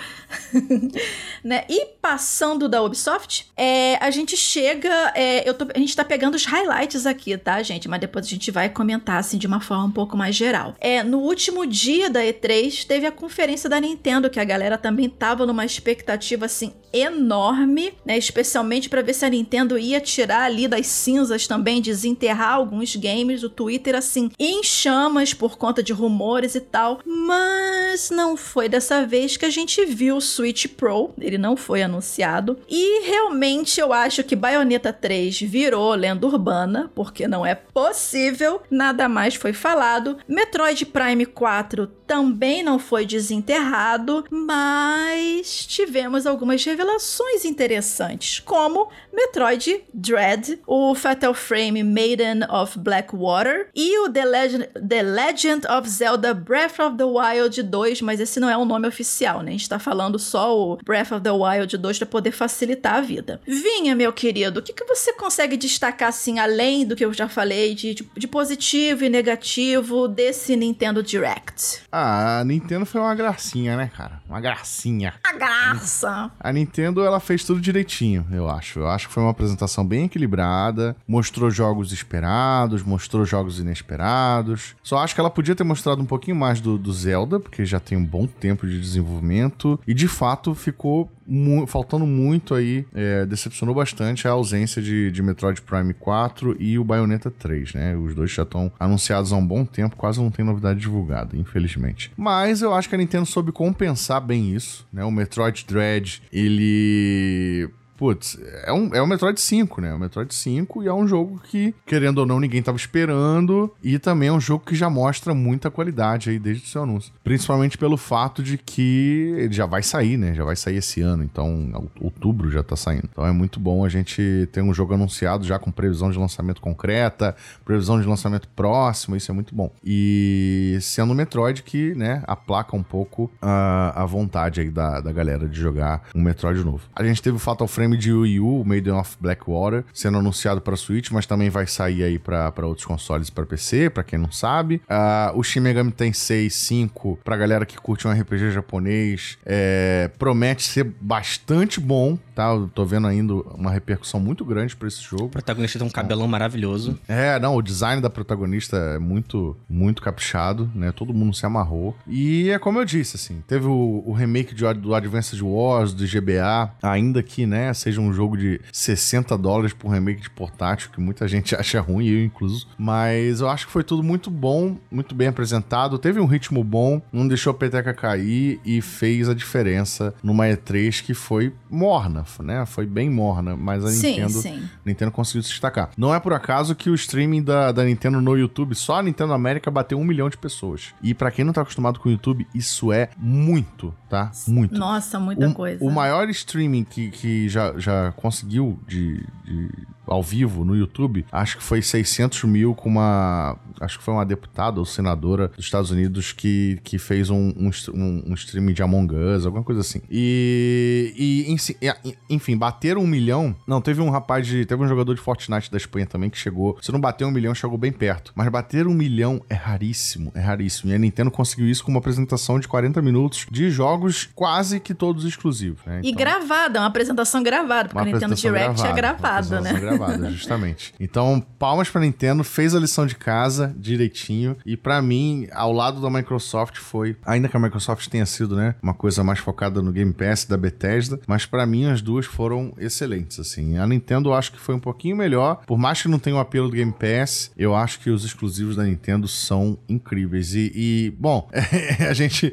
<laughs> né? E passando da Ubisoft, é, a gente chega. É, eu tô, a gente tá pegando os highlights aqui, tá, gente? Mas depois a gente vai comentar assim de uma forma um pouco mais geral. É, no último dia da E3, teve a conferência da Nintendo, que a galera também tava numa expectativa assim enorme, né? Especialmente para ver se a Nintendo ia tirar ali das cinzas também, desenterrar alguns games. O Twitter, assim, em chamas por conta de rumores e tal. Mas não foi dessa vez que a gente viu o Switch Pro. Ele não foi anunciado. E realmente eu acho que Bayonetta 3 virou lenda urbana, porque não é possível. Nada mais foi falado. Metroid Prime 4 também não foi desenterrado, mas tivemos algumas revelações interessantes, como Metroid Dread, o Fatal Frame Maiden of Blackwater e o The Legend, The Legend of Zelda Breath of the Wild 2, mas esse não é o nome oficial, né? A gente tá falando só o Breath of the Wild 2 para poder facilitar a vida. Vinha, meu querido, o que, que você consegue destacar, assim, além do que eu já falei, de, de, de positivo e negativo desse Nintendo Direct? Ah, a Nintendo foi uma gracinha, né, cara? Uma gracinha. A graça! A Nintendo, ela fez tudo direitinho, eu acho. Eu acho que foi uma apresentação bem equilibrada, mostrou jogos esperados, mostrou jogos inesperados. Só acho que ela podia ter mostrado um pouquinho mais do, do Zelda, porque já tem um bom tempo de desenvolvimento, e de fato ficou mu faltando muito aí, é, decepcionou bastante a ausência de, de Metroid Prime 4 e o Bayonetta 3, né? Os dois já estão anunciados há um bom tempo, quase não tem novidade divulgada, infelizmente. Mas eu acho que a Nintendo soube compensar bem isso, né? O Metroid Dread, ele putz, é um, é um Metroid 5, né? É um Metroid 5 e é um jogo que, querendo ou não, ninguém tava esperando. E também é um jogo que já mostra muita qualidade aí desde o seu anúncio. Principalmente pelo fato de que ele já vai sair, né? Já vai sair esse ano. Então, outubro já tá saindo. Então é muito bom a gente ter um jogo anunciado já com previsão de lançamento concreta, previsão de lançamento próximo. Isso é muito bom. E sendo o Metroid que, né, aplaca um pouco a, a vontade aí da, da galera de jogar um Metroid novo. A gente teve o Fatal Frame frame de Wii U, Maiden of Blackwater, sendo anunciado para Switch, mas também vai sair aí para outros consoles para PC, para quem não sabe. Uh, o Shin Megami Tensei 5, pra galera que curte um RPG japonês, é, promete ser bastante bom, tá? Eu tô vendo ainda uma repercussão muito grande para esse jogo. O protagonista tem um cabelão maravilhoso. É, não, o design da protagonista é muito, muito caprichado, né? Todo mundo se amarrou. E é como eu disse, assim, teve o, o remake de, do Advanced Wars, do GBA, ainda que, né, seja um jogo de 60 dólares por remake de portátil, que muita gente <laughs> acha ruim, eu incluso. Mas eu acho que foi tudo muito bom, muito bem apresentado. Teve um ritmo bom, não deixou a peteca cair e fez a diferença numa E3 que foi morna, né? Foi bem morna, mas a sim, Nintendo, sim. Nintendo conseguiu se destacar. Não é por acaso que o streaming da, da Nintendo no YouTube, só a Nintendo América bateu um milhão de pessoas. E para quem não tá acostumado com o YouTube, isso é muito, tá? Muito. Nossa, muita o, coisa. O maior streaming que, que já, já conseguiu de, de ao vivo no YouTube, acho que foi 600 mil com uma. Acho que foi uma deputada ou senadora dos Estados Unidos que, que fez um, um, um streaming de Among Us, alguma coisa assim. E. e enfim, bateram um milhão. Não, teve um rapaz de. Teve um jogador de Fortnite da Espanha também que chegou. Se não bateu um milhão, chegou bem perto. Mas bater um milhão é raríssimo, é raríssimo. E a Nintendo conseguiu isso com uma apresentação de 40 minutos de jogos quase que todos exclusivos. Né? Então, e gravada, uma apresentação gravada, porque a Nintendo Direct é gravada, é gravado, né? Gravada <laughs> justamente. Então, palmas pra Nintendo, fez a lição de casa direitinho. E para mim, ao lado da Microsoft, foi. Ainda que a Microsoft tenha sido, né, uma coisa mais focada no Game Pass da Bethesda, mas para mim as duas foram excelentes, assim. A Nintendo eu acho que foi um pouquinho melhor, por mais que não tenha o apelo do Game Pass, eu acho que os exclusivos da Nintendo são incríveis. E, e bom, <laughs> a gente.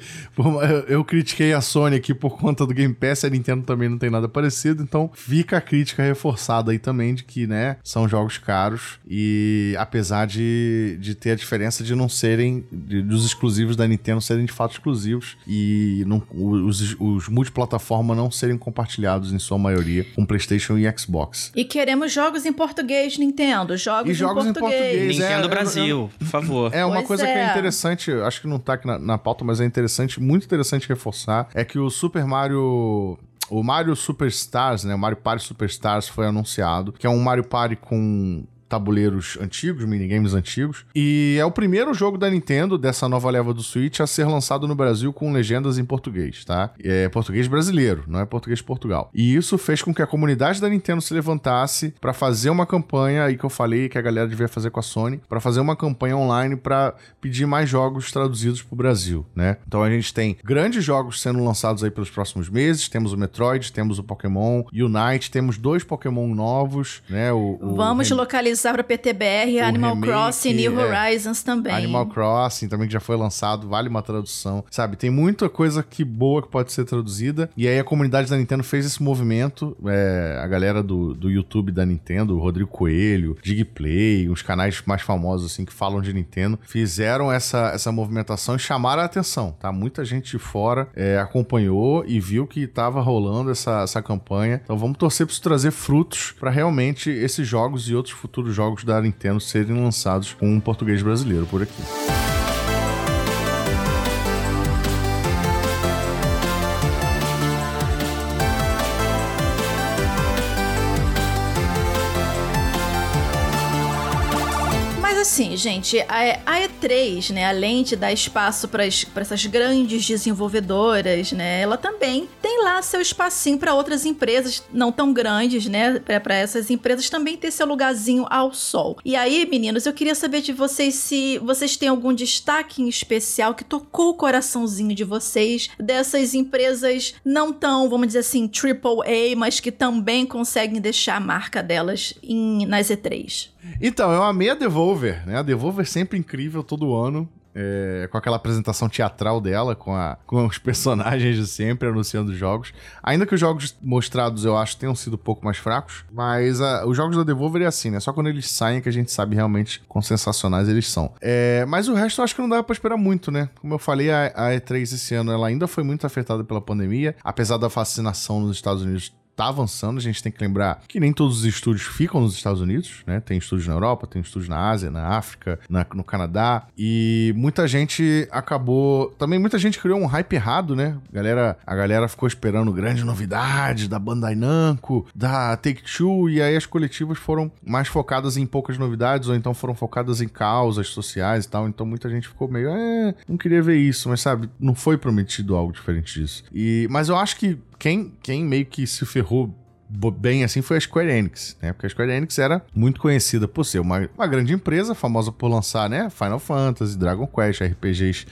Eu critiquei a Sony aqui por conta do Game Pass, a Nintendo também não tem nada parecido, então fica a crítica reforçada aí também de que que, né, são jogos caros e apesar de, de ter a diferença de não serem, de, dos exclusivos da Nintendo serem de fato exclusivos e não, os, os multiplataforma não serem compartilhados em sua maioria com PlayStation e Xbox. E queremos jogos em português, Nintendo, jogos, e jogos em, português. em português. Nintendo é, Brasil, por favor. É uma pois coisa é. que é interessante, acho que não tá aqui na, na pauta, mas é interessante, muito interessante reforçar, é que o Super Mario o Mario Superstars, né? O Mario Party Superstars foi anunciado, que é um Mario Party com tabuleiros antigos, minigames antigos. E é o primeiro jogo da Nintendo dessa nova leva do Switch a ser lançado no Brasil com legendas em português, tá? É português brasileiro, não é português de Portugal. E isso fez com que a comunidade da Nintendo se levantasse para fazer uma campanha aí que eu falei que a galera devia fazer com a Sony, para fazer uma campanha online para pedir mais jogos traduzidos pro Brasil, né? Então a gente tem grandes jogos sendo lançados aí pelos próximos meses, temos o Metroid, temos o Pokémon Unite, temos dois Pokémon novos, né? O, o Vamos localizar para PTBR, Animal remake, Crossing, New é, Horizons também. Animal Crossing também que já foi lançado, vale uma tradução. Sabe, tem muita coisa que boa que pode ser traduzida. E aí a comunidade da Nintendo fez esse movimento. É, a galera do, do YouTube da Nintendo, o Rodrigo Coelho, Digplay, os canais mais famosos assim que falam de Nintendo, fizeram essa, essa movimentação e chamaram a atenção, tá? Muita gente de fora é, acompanhou e viu que estava rolando essa, essa campanha. Então vamos torcer para isso trazer frutos para realmente esses jogos e outros futuros dos jogos da Nintendo serem lançados com um português brasileiro por aqui. Assim, gente, a, a E3, né, além de dar espaço para essas grandes desenvolvedoras, né, ela também tem lá seu espacinho para outras empresas não tão grandes, né, para essas empresas também ter seu lugarzinho ao sol. E aí, meninos, eu queria saber de vocês se vocês têm algum destaque em especial que tocou o coraçãozinho de vocês dessas empresas não tão, vamos dizer assim, triple A, mas que também conseguem deixar a marca delas em, nas E3. Então, eu amei a Devolver, né? A Devolver é sempre incrível todo ano. É, com aquela apresentação teatral dela, com, a, com os personagens de sempre anunciando jogos. Ainda que os jogos mostrados eu acho tenham sido um pouco mais fracos, mas a, os jogos da Devolver é assim, né? Só quando eles saem que a gente sabe realmente quão sensacionais eles são. É, mas o resto eu acho que não dá pra esperar muito, né? Como eu falei, a, a E3 esse ano ela ainda foi muito afetada pela pandemia, apesar da vacinação nos Estados Unidos tá avançando. A gente tem que lembrar que nem todos os estúdios ficam nos Estados Unidos, né? Tem estúdios na Europa, tem estúdios na Ásia, na África, na, no Canadá. E muita gente acabou. Também muita gente criou um hype errado, né? A galera, a galera ficou esperando grandes novidades da Bandai Namco, da Take-Two, e aí as coletivas foram mais focadas em poucas novidades, ou então foram focadas em causas sociais e tal. Então muita gente ficou meio, é, não queria ver isso, mas sabe, não foi prometido algo diferente disso. E, mas eu acho que quem, quem meio que se ferrou bem assim foi a Square Enix, né? Porque a Square Enix era muito conhecida por ser uma, uma grande empresa, famosa por lançar, né? Final Fantasy, Dragon Quest, RPGs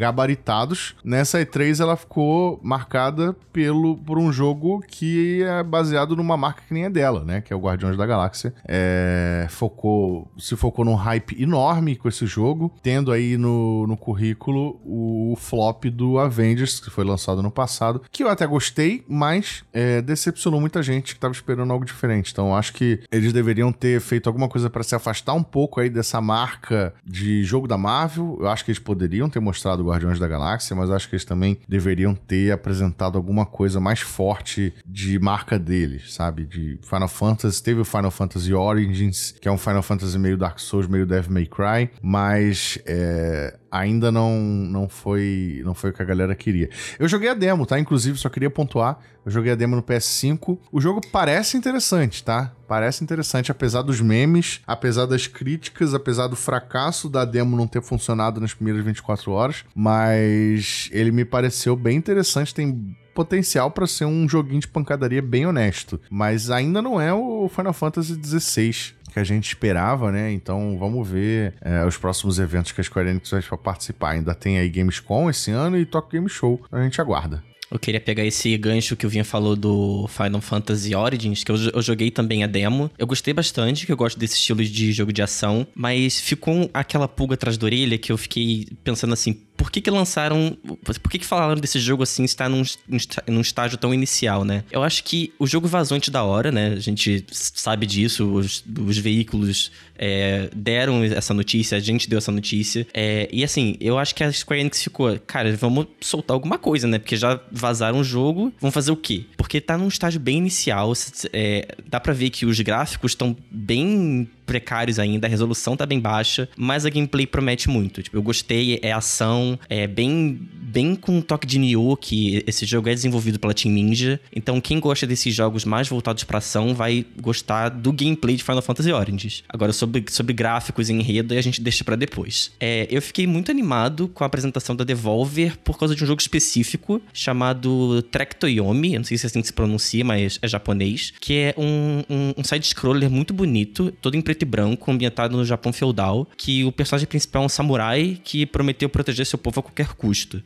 gabaritados. Nessa E3 ela ficou marcada pelo, por um jogo que é baseado numa marca que nem é dela, né? Que é o Guardiões da Galáxia. É, focou, se focou num hype enorme com esse jogo, tendo aí no, no currículo o flop do Avengers, que foi lançado no passado, que eu até gostei, mas é, decepcionou muita gente que tava esperando algo diferente. Então acho que eles deveriam ter feito alguma coisa para se afastar um pouco aí dessa marca de jogo da Marvel. Eu acho que eles poderiam ter mostrado Guardiões da Galáxia, mas acho que eles também deveriam ter apresentado alguma coisa mais forte de marca deles, sabe? De Final Fantasy. Teve o Final Fantasy Origins, que é um Final Fantasy meio Dark Souls, meio Devil May Cry, mas é, ainda não, não foi não foi o que a galera queria. Eu joguei a demo, tá? Inclusive, só queria pontuar. Eu joguei a demo no PS5. O jogo parece interessante, tá? Parece interessante, apesar dos memes, apesar das críticas, apesar do fracasso da demo não ter funcionado nas primeiras 24 horas. Mas ele me pareceu bem interessante. Tem potencial para ser um joguinho de pancadaria bem honesto. Mas ainda não é o Final Fantasy XVI que a gente esperava, né? Então vamos ver é, os próximos eventos que a Square Enix vai participar. Ainda tem aí Gamescom esse ano e Tokyo Game Show. A gente aguarda. Eu queria pegar esse gancho que o Vinha falou do Final Fantasy Origins, que eu, eu, joguei também a demo. Eu gostei bastante, que eu gosto desse estilo de jogo de ação, mas ficou aquela pulga atrás da orelha que eu fiquei pensando assim, por que que lançaram, por que que falaram desse jogo assim, estar num, num estágio tão inicial, né? Eu acho que o jogo vazou antes da hora, né? A gente sabe disso, os, os veículos é, deram essa notícia, a gente deu essa notícia. É, e assim, eu acho que a Square Enix ficou, cara, vamos soltar alguma coisa, né? Porque já vazaram o jogo, vão fazer o quê? Porque tá num estágio bem inicial, é, dá pra ver que os gráficos estão bem precários ainda, a resolução tá bem baixa, mas a gameplay promete muito. Tipo, eu gostei, é ação, é bem, bem com um toque de Nioh, que esse jogo é desenvolvido pela Team Ninja. Então, quem gosta desses jogos mais voltados pra ação vai gostar do gameplay de Final Fantasy Origins. Agora, sobre, sobre gráficos e enredo, a gente deixa para depois. É, eu fiquei muito animado com a apresentação da Devolver por causa de um jogo específico chamado Trek Toyomi, eu não sei se é assim que se pronuncia, mas é japonês, que é um, um, um side-scroller muito bonito, todo em preto e branco, ambientado no Japão feudal, que o personagem principal é um samurai que prometeu proteger seu povo a qualquer custo.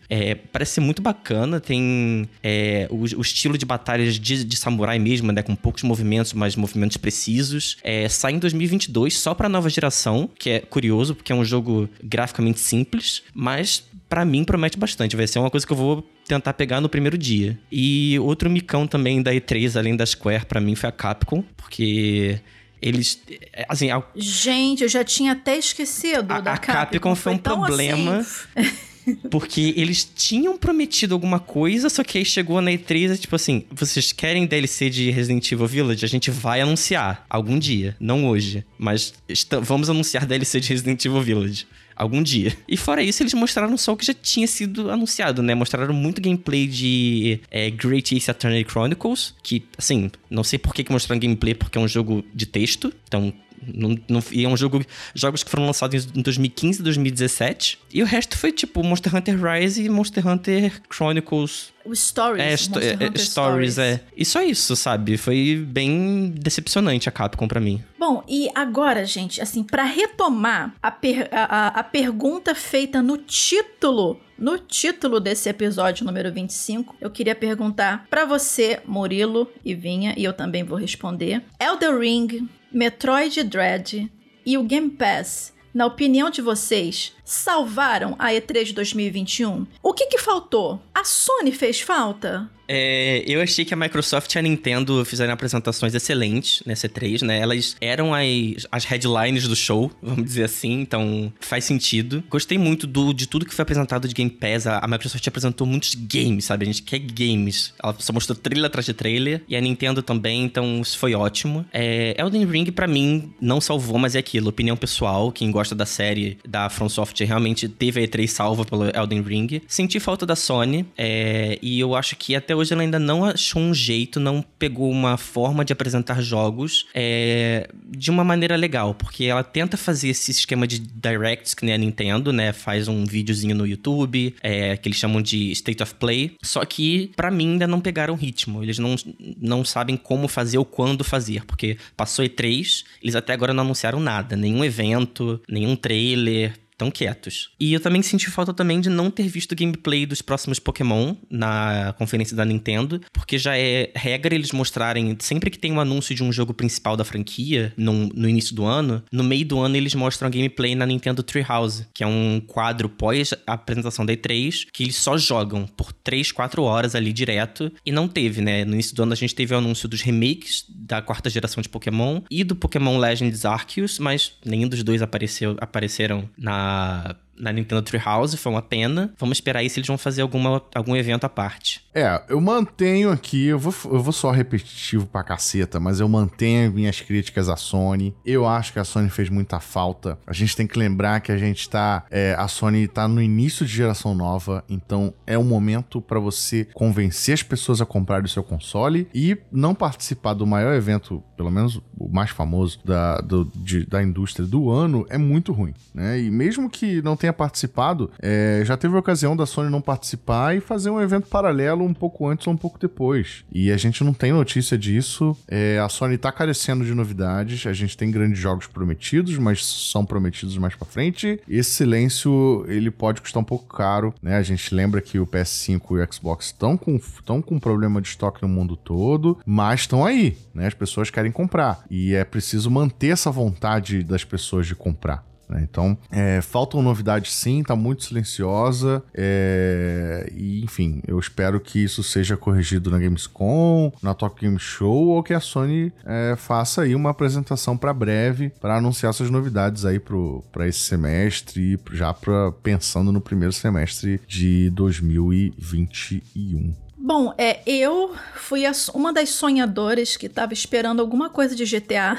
Parece ser muito bacana, tem é, o, o, estilo de batalhas de, de, samurai mesmo, né, com poucos movimentos, mas movimentos precisos. É, sai em 2022 só para nova geração, que é curioso, porque é um jogo graficamente simples, mas para mim promete bastante. Vai ser uma coisa que eu vou tentar pegar no primeiro dia. E outro micão também da E3, além da Square, para mim foi a Capcom, porque eles. É, assim. A... Gente, eu já tinha até esquecido a, da a Capcom. Capcom foi um problema. Assim. <laughs> Porque eles tinham prometido alguma coisa, só que aí chegou na E3 tipo assim: vocês querem DLC de Resident Evil Village? A gente vai anunciar algum dia, não hoje, mas vamos anunciar DLC de Resident Evil Village algum dia. E fora isso, eles mostraram só o que já tinha sido anunciado, né? Mostraram muito gameplay de é, Great Ace Attorney Chronicles, que, assim, não sei por que, que mostraram gameplay, porque é um jogo de texto, então não, não, e é um jogo. Jogos que foram lançados em 2015 e 2017. E o resto foi tipo Monster Hunter Rise e Monster Hunter Chronicles. O Stories. É, sto é, é Stories, Stories, é. E só isso, sabe? Foi bem decepcionante a Capcom para mim. Bom, e agora, gente, assim, para retomar a, per a, a pergunta feita no título no título desse episódio número 25, eu queria perguntar para você, Murilo e Vinha, e eu também vou responder. Elder Ring Metroid Dread e o Game Pass, na opinião de vocês, salvaram a E3 de 2021? O que, que faltou? A Sony fez falta? É, eu achei que a Microsoft e a Nintendo fizeram apresentações excelentes nessa E3, né? Elas eram as, as headlines do show, <laughs> vamos dizer assim, então faz sentido. Gostei muito do, de tudo que foi apresentado de Game Pass. A, a Microsoft apresentou muitos games, sabe? A gente quer games. Ela só mostrou trailer atrás de trailer. E a Nintendo também, então isso foi ótimo. É, Elden Ring, para mim, não salvou, mas é aquilo. Opinião pessoal, quem gosta da série da From Software realmente teve a E3 salva pelo Elden Ring. Senti falta da Sony, é, e eu acho que até hoje ela ainda não achou um jeito, não pegou uma forma de apresentar jogos é, de uma maneira legal, porque ela tenta fazer esse esquema de directs que nem a Nintendo, né? Faz um videozinho no YouTube, é, que eles chamam de State of Play, só que para mim ainda não pegaram ritmo. Eles não, não sabem como fazer ou quando fazer, porque passou E3, eles até agora não anunciaram nada, nenhum evento, nenhum trailer, tão quietos. E eu também senti falta também de não ter visto gameplay dos próximos Pokémon na conferência da Nintendo, porque já é regra eles mostrarem, sempre que tem um anúncio de um jogo principal da franquia, no, no início do ano, no meio do ano eles mostram gameplay na Nintendo Treehouse, que é um quadro pós apresentação da E3, que eles só jogam por 3, 4 horas ali direto, e não teve, né? No início do ano a gente teve o anúncio dos remakes da quarta geração de Pokémon e do Pokémon Legends Arceus, mas nenhum dos dois apareceu, apareceram na uh, na, Nintendo Treehouse, foi uma pena. Vamos esperar aí se eles vão fazer alguma, algum evento à parte. É, eu mantenho aqui, eu vou, eu vou só repetitivo pra caceta, mas eu mantenho minhas críticas à Sony. Eu acho que a Sony fez muita falta. A gente tem que lembrar que a gente tá. É, a Sony tá no início de geração nova, então é um momento para você convencer as pessoas a comprar o seu console e não participar do maior evento, pelo menos o mais famoso da, do, de, da indústria do ano, é muito ruim, né? E mesmo que não tenha participado, é, já teve a ocasião da Sony não participar e fazer um evento paralelo um pouco antes ou um pouco depois. E a gente não tem notícia disso. É, a Sony tá carecendo de novidades. A gente tem grandes jogos prometidos, mas são prometidos mais para frente. Esse silêncio, ele pode custar um pouco caro, né? A gente lembra que o PS5 e o Xbox estão com, tão com problema de estoque no mundo todo, mas estão aí, né? As pessoas querem comprar. E é preciso manter essa vontade das pessoas de comprar. Né? Então, é, faltam novidades sim, tá muito silenciosa. É, e, enfim, eu espero que isso seja corrigido na Gamescom, na Tokyo Game Show, ou que a Sony é, faça aí uma apresentação para breve para anunciar essas novidades aí para esse semestre, já pra, pensando no primeiro semestre de 2021. Bom, é, eu fui uma das sonhadoras que estava esperando alguma coisa de GTA,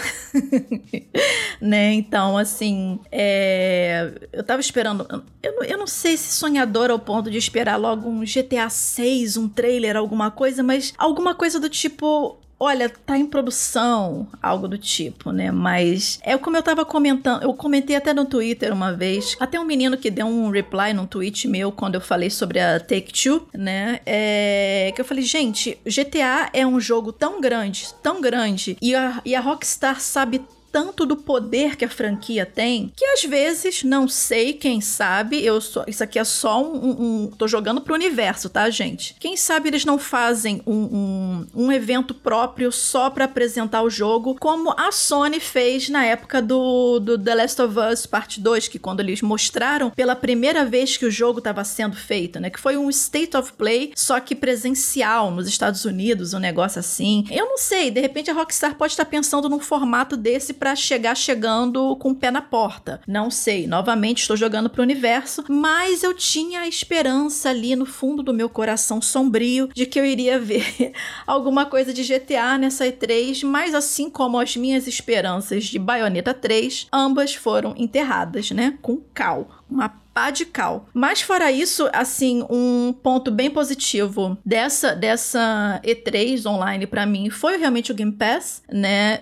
<laughs> né? Então, assim, é, eu estava esperando. Eu, eu não sei se sonhadora ao ponto de esperar logo um GTA 6, um trailer, alguma coisa, mas alguma coisa do tipo olha, tá em produção, algo do tipo, né? Mas é como eu tava comentando, eu comentei até no Twitter uma vez, até um menino que deu um reply num tweet meu quando eu falei sobre a Take-Two, né? É, que eu falei, gente, GTA é um jogo tão grande, tão grande, e a, e a Rockstar sabe tanto do poder que a franquia tem que às vezes, não sei, quem sabe, eu só, isso aqui é só um, um tô jogando pro universo, tá, gente? Quem sabe eles não fazem um, um, um evento próprio só para apresentar o jogo, como a Sony fez na época do, do The Last of Us Parte 2, que quando eles mostraram pela primeira vez que o jogo estava sendo feito, né? Que foi um State of Play, só que presencial nos Estados Unidos, um negócio assim. Eu não sei, de repente a Rockstar pode estar pensando num formato desse para chegar chegando com o pé na porta. Não sei, novamente estou jogando pro universo, mas eu tinha a esperança ali no fundo do meu coração sombrio de que eu iria ver <laughs> alguma coisa de GTA nessa E3, mas assim como as minhas esperanças de Bayonetta 3, ambas foram enterradas, né? Com cal. Uma pá de cal. Mas fora isso, assim, um ponto bem positivo dessa dessa E3 online para mim foi realmente o Game Pass, né?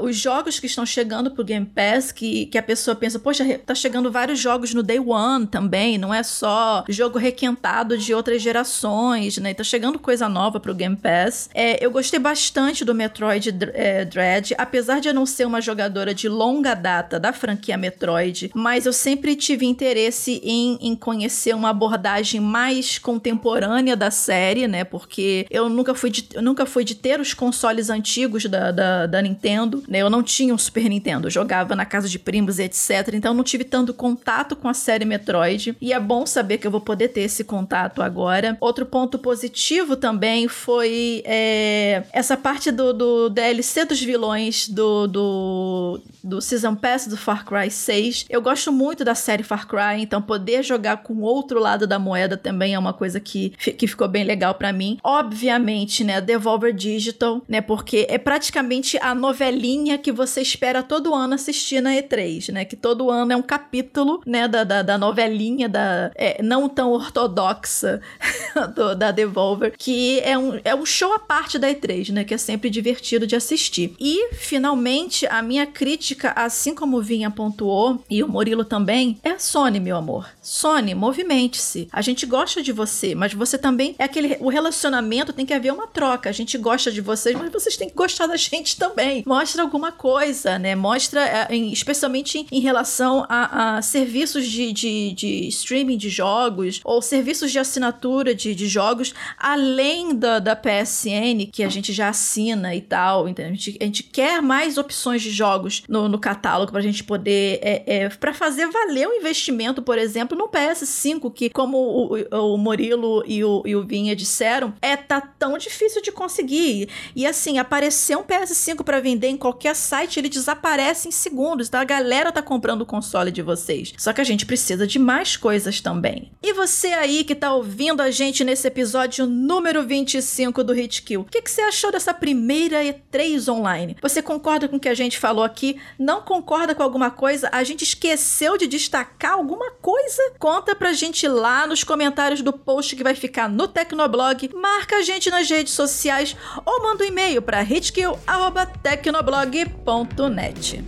Uh, os jogos que estão chegando pro Game Pass, que, que a pessoa pensa, poxa, tá chegando vários jogos no Day One também, não é só jogo requentado de outras gerações, né? Tá chegando coisa nova pro Game Pass. É, eu gostei bastante do Metroid é, Dread, apesar de eu não ser uma jogadora de longa data da franquia Metroid, mas eu sempre tive interesse interesse em, em conhecer uma abordagem mais contemporânea da série, né? Porque eu nunca fui de, nunca fui de ter os consoles antigos da, da, da Nintendo, né? Eu não tinha um Super Nintendo, eu jogava na casa de primos e etc. Então eu não tive tanto contato com a série Metroid. E é bom saber que eu vou poder ter esse contato agora. Outro ponto positivo também foi é, essa parte do, do DLC dos vilões do, do, do Season Pass do Far Cry 6. Eu gosto muito da série Far Cry, então poder jogar com o outro lado da moeda também é uma coisa que, que ficou bem legal para mim. Obviamente, né, Devolver Digital, né, porque é praticamente a novelinha que você espera todo ano assistir na E3, né, que todo ano é um capítulo, né, da, da, da novelinha da é, não tão ortodoxa <laughs> do, da Devolver, que é um, é um show à parte da E3, né, que é sempre divertido de assistir. E, finalmente, a minha crítica, assim como o Vinha pontuou, e o Murilo também, é a Sony, meu amor. Sony, movimente-se. A gente gosta de você, mas você também é aquele. O relacionamento tem que haver uma troca. A gente gosta de vocês, mas vocês têm que gostar da <laughs> gente também. Mostra alguma coisa, né? Mostra, é, especialmente em relação a, a serviços de, de, de, streaming de jogos ou serviços de assinatura de, de jogos, além da, da PSN, que a gente já assina e tal. Então, a gente, a gente quer mais opções de jogos no, no catálogo pra gente poder. É, é, para fazer valer o investimento, por exemplo, no PS5, que, como o, o Murilo e o, e o Vinha disseram, é tá tão difícil de conseguir. E assim, aparecer um PS5 para vender em qualquer site, ele desaparece em segundos. Então a galera tá comprando o console de vocês. Só que a gente precisa de mais coisas também. E você aí que tá ouvindo a gente nesse episódio número 25 do Hit Kill, o que, que você achou dessa primeira E3 online? Você concorda com o que a gente falou aqui? Não concorda com alguma coisa? A gente esqueceu de destacar alguma coisa? Conta pra gente lá nos comentários do post que vai ficar no Tecnoblog. Marca a gente nas redes sociais ou manda um e-mail para hitkill@tecnoblog.net.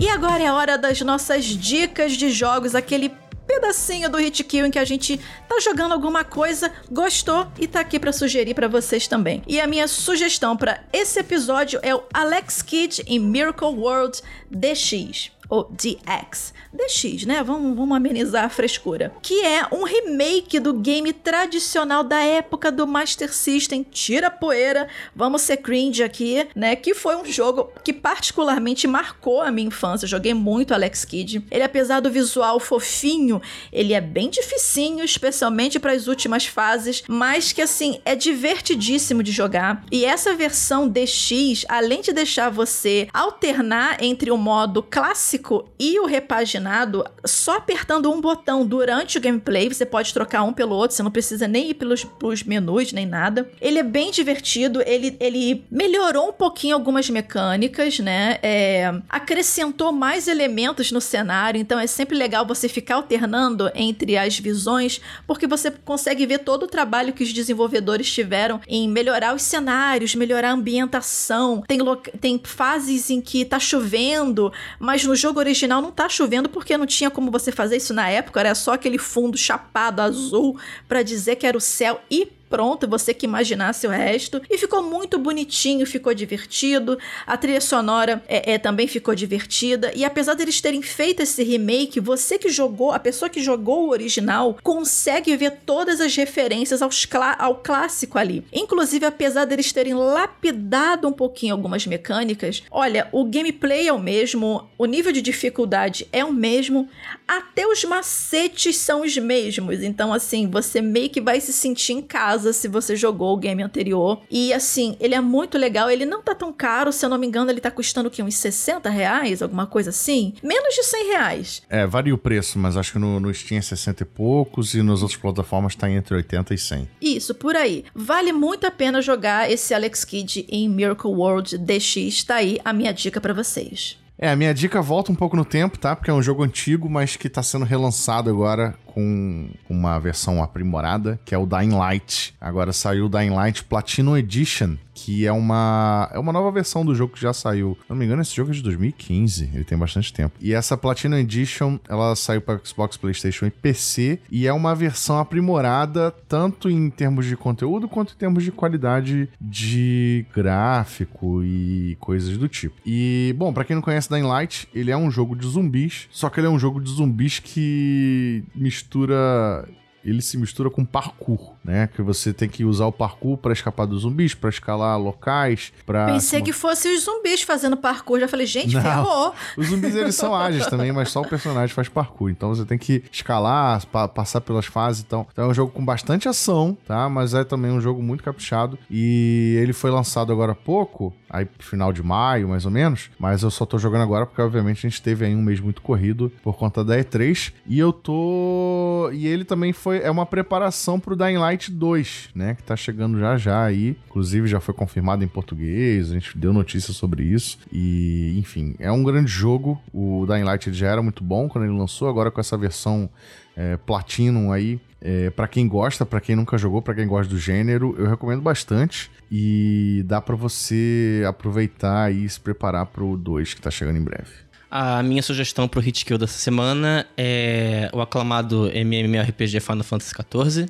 E agora é a hora das nossas dicas de jogos, aquele pedacinho do Hit Kill em que a gente tá jogando alguma coisa, gostou e tá aqui para sugerir para vocês também. E a minha sugestão para esse episódio é o Alex Kidd em Miracle World DX ou DX. DX, né? Vamos, vamos amenizar a frescura. Que é um remake do game tradicional da época do Master System. Tira poeira, vamos ser cringe aqui, né? Que foi um jogo que particularmente marcou a minha infância. joguei muito Alex Kidd. Ele, apesar do visual fofinho, ele é bem dificinho, especialmente para as últimas fases, mas que assim é divertidíssimo de jogar. E essa versão DX, além de deixar você alternar entre o modo clássico e o repaginado, só apertando um botão durante o gameplay, você pode trocar um pelo outro, você não precisa nem ir pelos, pelos menus, nem nada. Ele é bem divertido, ele, ele melhorou um pouquinho algumas mecânicas, né? É, acrescentou mais elementos no cenário, então é sempre legal você ficar alternando entre as visões, porque você consegue ver todo o trabalho que os desenvolvedores tiveram em melhorar os cenários, melhorar a ambientação. Tem, tem fases em que tá chovendo, mas no jogo jogo original não tá chovendo porque não tinha como você fazer isso na época, era só aquele fundo chapado azul para dizer que era o céu e pronto, você que imaginasse o resto. E ficou muito bonitinho, ficou divertido. A trilha sonora é, é, também ficou divertida. E apesar deles terem feito esse remake, você que jogou, a pessoa que jogou o original, consegue ver todas as referências aos ao clássico ali. Inclusive, apesar deles terem lapidado um pouquinho algumas mecânicas, olha, o gameplay é o mesmo, o nível de dificuldade é o mesmo, até os macetes são os mesmos. Então, assim, você meio que vai se sentir em casa casa se você jogou o game anterior. E assim, ele é muito legal, ele não tá tão caro, se eu não me engano, ele tá custando o quê? Uns 60 reais, alguma coisa assim? Menos de 100 reais. É, varia o preço, mas acho que no, no Steam é 60 e poucos e nas outras plataformas tá entre 80 e 100. Isso, por aí. Vale muito a pena jogar esse Alex Kidd em Miracle World DX, tá aí a minha dica para vocês. É, a minha dica volta um pouco no tempo, tá? Porque é um jogo antigo, mas que tá sendo relançado agora com uma versão aprimorada, que é o Dying Light. Agora saiu o Dying Light Platinum Edition, que é uma, é uma nova versão do jogo que já saiu. Se não me engano, esse jogo é de 2015, ele tem bastante tempo. E essa Platinum Edition, ela saiu para Xbox, PlayStation e PC, e é uma versão aprimorada tanto em termos de conteúdo quanto em termos de qualidade de gráfico e coisas do tipo. E, bom, para quem não conhece Dying Light, ele é um jogo de zumbis, só que ele é um jogo de zumbis que mistura ele se mistura com parkour, né? Que você tem que usar o parkour para escapar dos zumbis, para escalar locais, para Pensei que fosse os zumbis fazendo parkour. Já falei, gente, Não. ferrou. Os zumbis eles são <laughs> ágeis também, mas só o personagem faz parkour. Então você tem que escalar, pa- passar pelas fases. Então, então é um jogo com bastante ação, tá? Mas é também um jogo muito caprichado. E ele foi lançado agora há pouco, aí final de maio, mais ou menos. Mas eu só tô jogando agora porque, obviamente, a gente teve aí um mês muito corrido por conta da E3. E eu tô. E ele também foi. É uma preparação pro Dying Light 2, né? Que tá chegando já já aí. Inclusive já foi confirmado em português. A gente deu notícia sobre isso. E, enfim, é um grande jogo. O Dying Light já era muito bom quando ele lançou. Agora com essa versão é, Platinum aí. É, para quem gosta, pra quem nunca jogou, pra quem gosta do gênero, eu recomendo bastante. E dá pra você aproveitar e se preparar pro 2 que tá chegando em breve. A minha sugestão pro Hit Kill dessa semana é o aclamado MMORPG Final Fantasy XIV,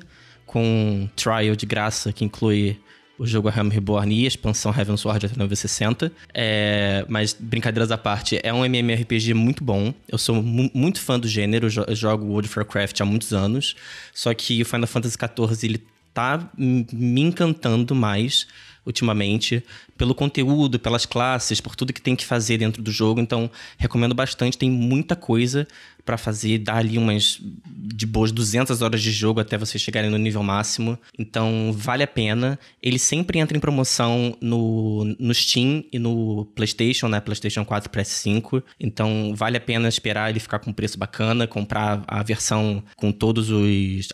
com trial de graça que inclui o jogo A Realm Reborn e a expansão Heaven's Sword até nível 60. É, mas, brincadeiras à parte, é um MMORPG muito bom. Eu sou mu- muito fã do gênero, jo- jogo World of Warcraft há muitos anos. Só que o Final Fantasy XIV, ele tá me encantando mais ultimamente pelo conteúdo, pelas classes, por tudo que tem que fazer dentro do jogo. Então, recomendo bastante. Tem muita coisa pra fazer, dar ali umas de boas 200 horas de jogo até vocês chegarem no nível máximo. Então, vale a pena. Ele sempre entra em promoção no, no Steam e no PlayStation, né? PlayStation 4 e PS5. Então, vale a pena esperar ele ficar com um preço bacana, comprar a versão com todas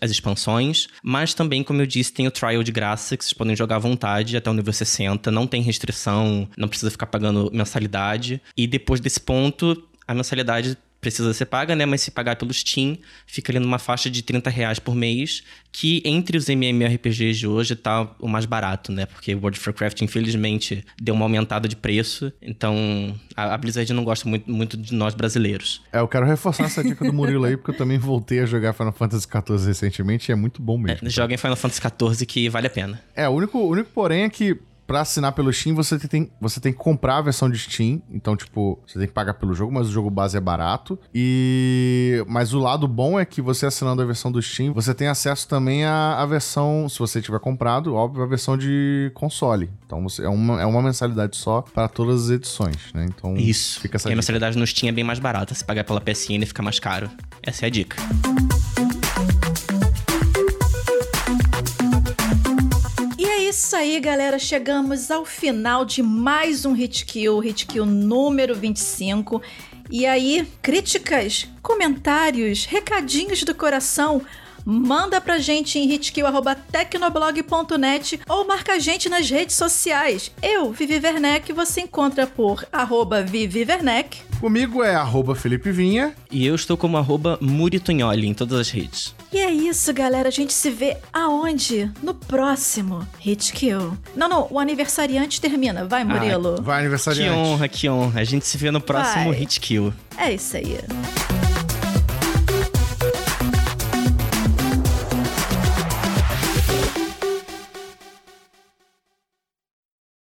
as expansões. Mas também, como eu disse, tem o trial de graça, que vocês podem jogar à vontade até o nível 60. Não tem restrição, não precisa ficar pagando mensalidade. E depois desse ponto, a mensalidade precisa ser paga, né? Mas se pagar pelo Steam, fica ali numa faixa de 30 reais por mês, que entre os MMORPGs de hoje tá o mais barato, né? Porque World of Warcraft, infelizmente, deu uma aumentada de preço, então a a Blizzard não gosta muito, muito de nós brasileiros. É, eu quero reforçar essa dica do Murilo aí, porque eu também voltei a jogar Final Fantasy XIV recentemente e é muito bom mesmo. Joguem Final Fantasy XIV que vale a pena. É, o único, o único porém é que pra assinar pelo Steam você tem, você tem que comprar a versão de Steam. Então, tipo, você tem que pagar pelo jogo, mas o jogo base é barato. E. Mas o lado bom é que você assinando a versão do Steam, você tem acesso também à, à versão, se você tiver comprado, óbvio, a versão de console. Então você, é, uma, é uma mensalidade só para todas as edições, né? Então Isso. fica essa e a mensalidade no Steam é bem mais barata. Se pagar pela PSN fica mais caro. Essa é a dica. E isso aí, galera. Chegamos ao final de mais um Hit Kill, Hit Kill número 25. E aí, críticas, comentários, recadinhos do coração. Manda pra gente em hitkill.tecnoblog.net ou marca a gente nas redes sociais. Eu, Vivi Werneck, você encontra por arroba Vivi Werneck. Comigo é arroba Felipe Vinha. E eu estou como arroba Muritonholi em todas as redes. E é isso, galera. A gente se vê aonde? No próximo Hit Kill. Não, não, o aniversariante termina. Vai, Murilo. Vai Que aniversariante. honra, que honra. A gente se vê no próximo Vai. Hit Kill. É isso aí.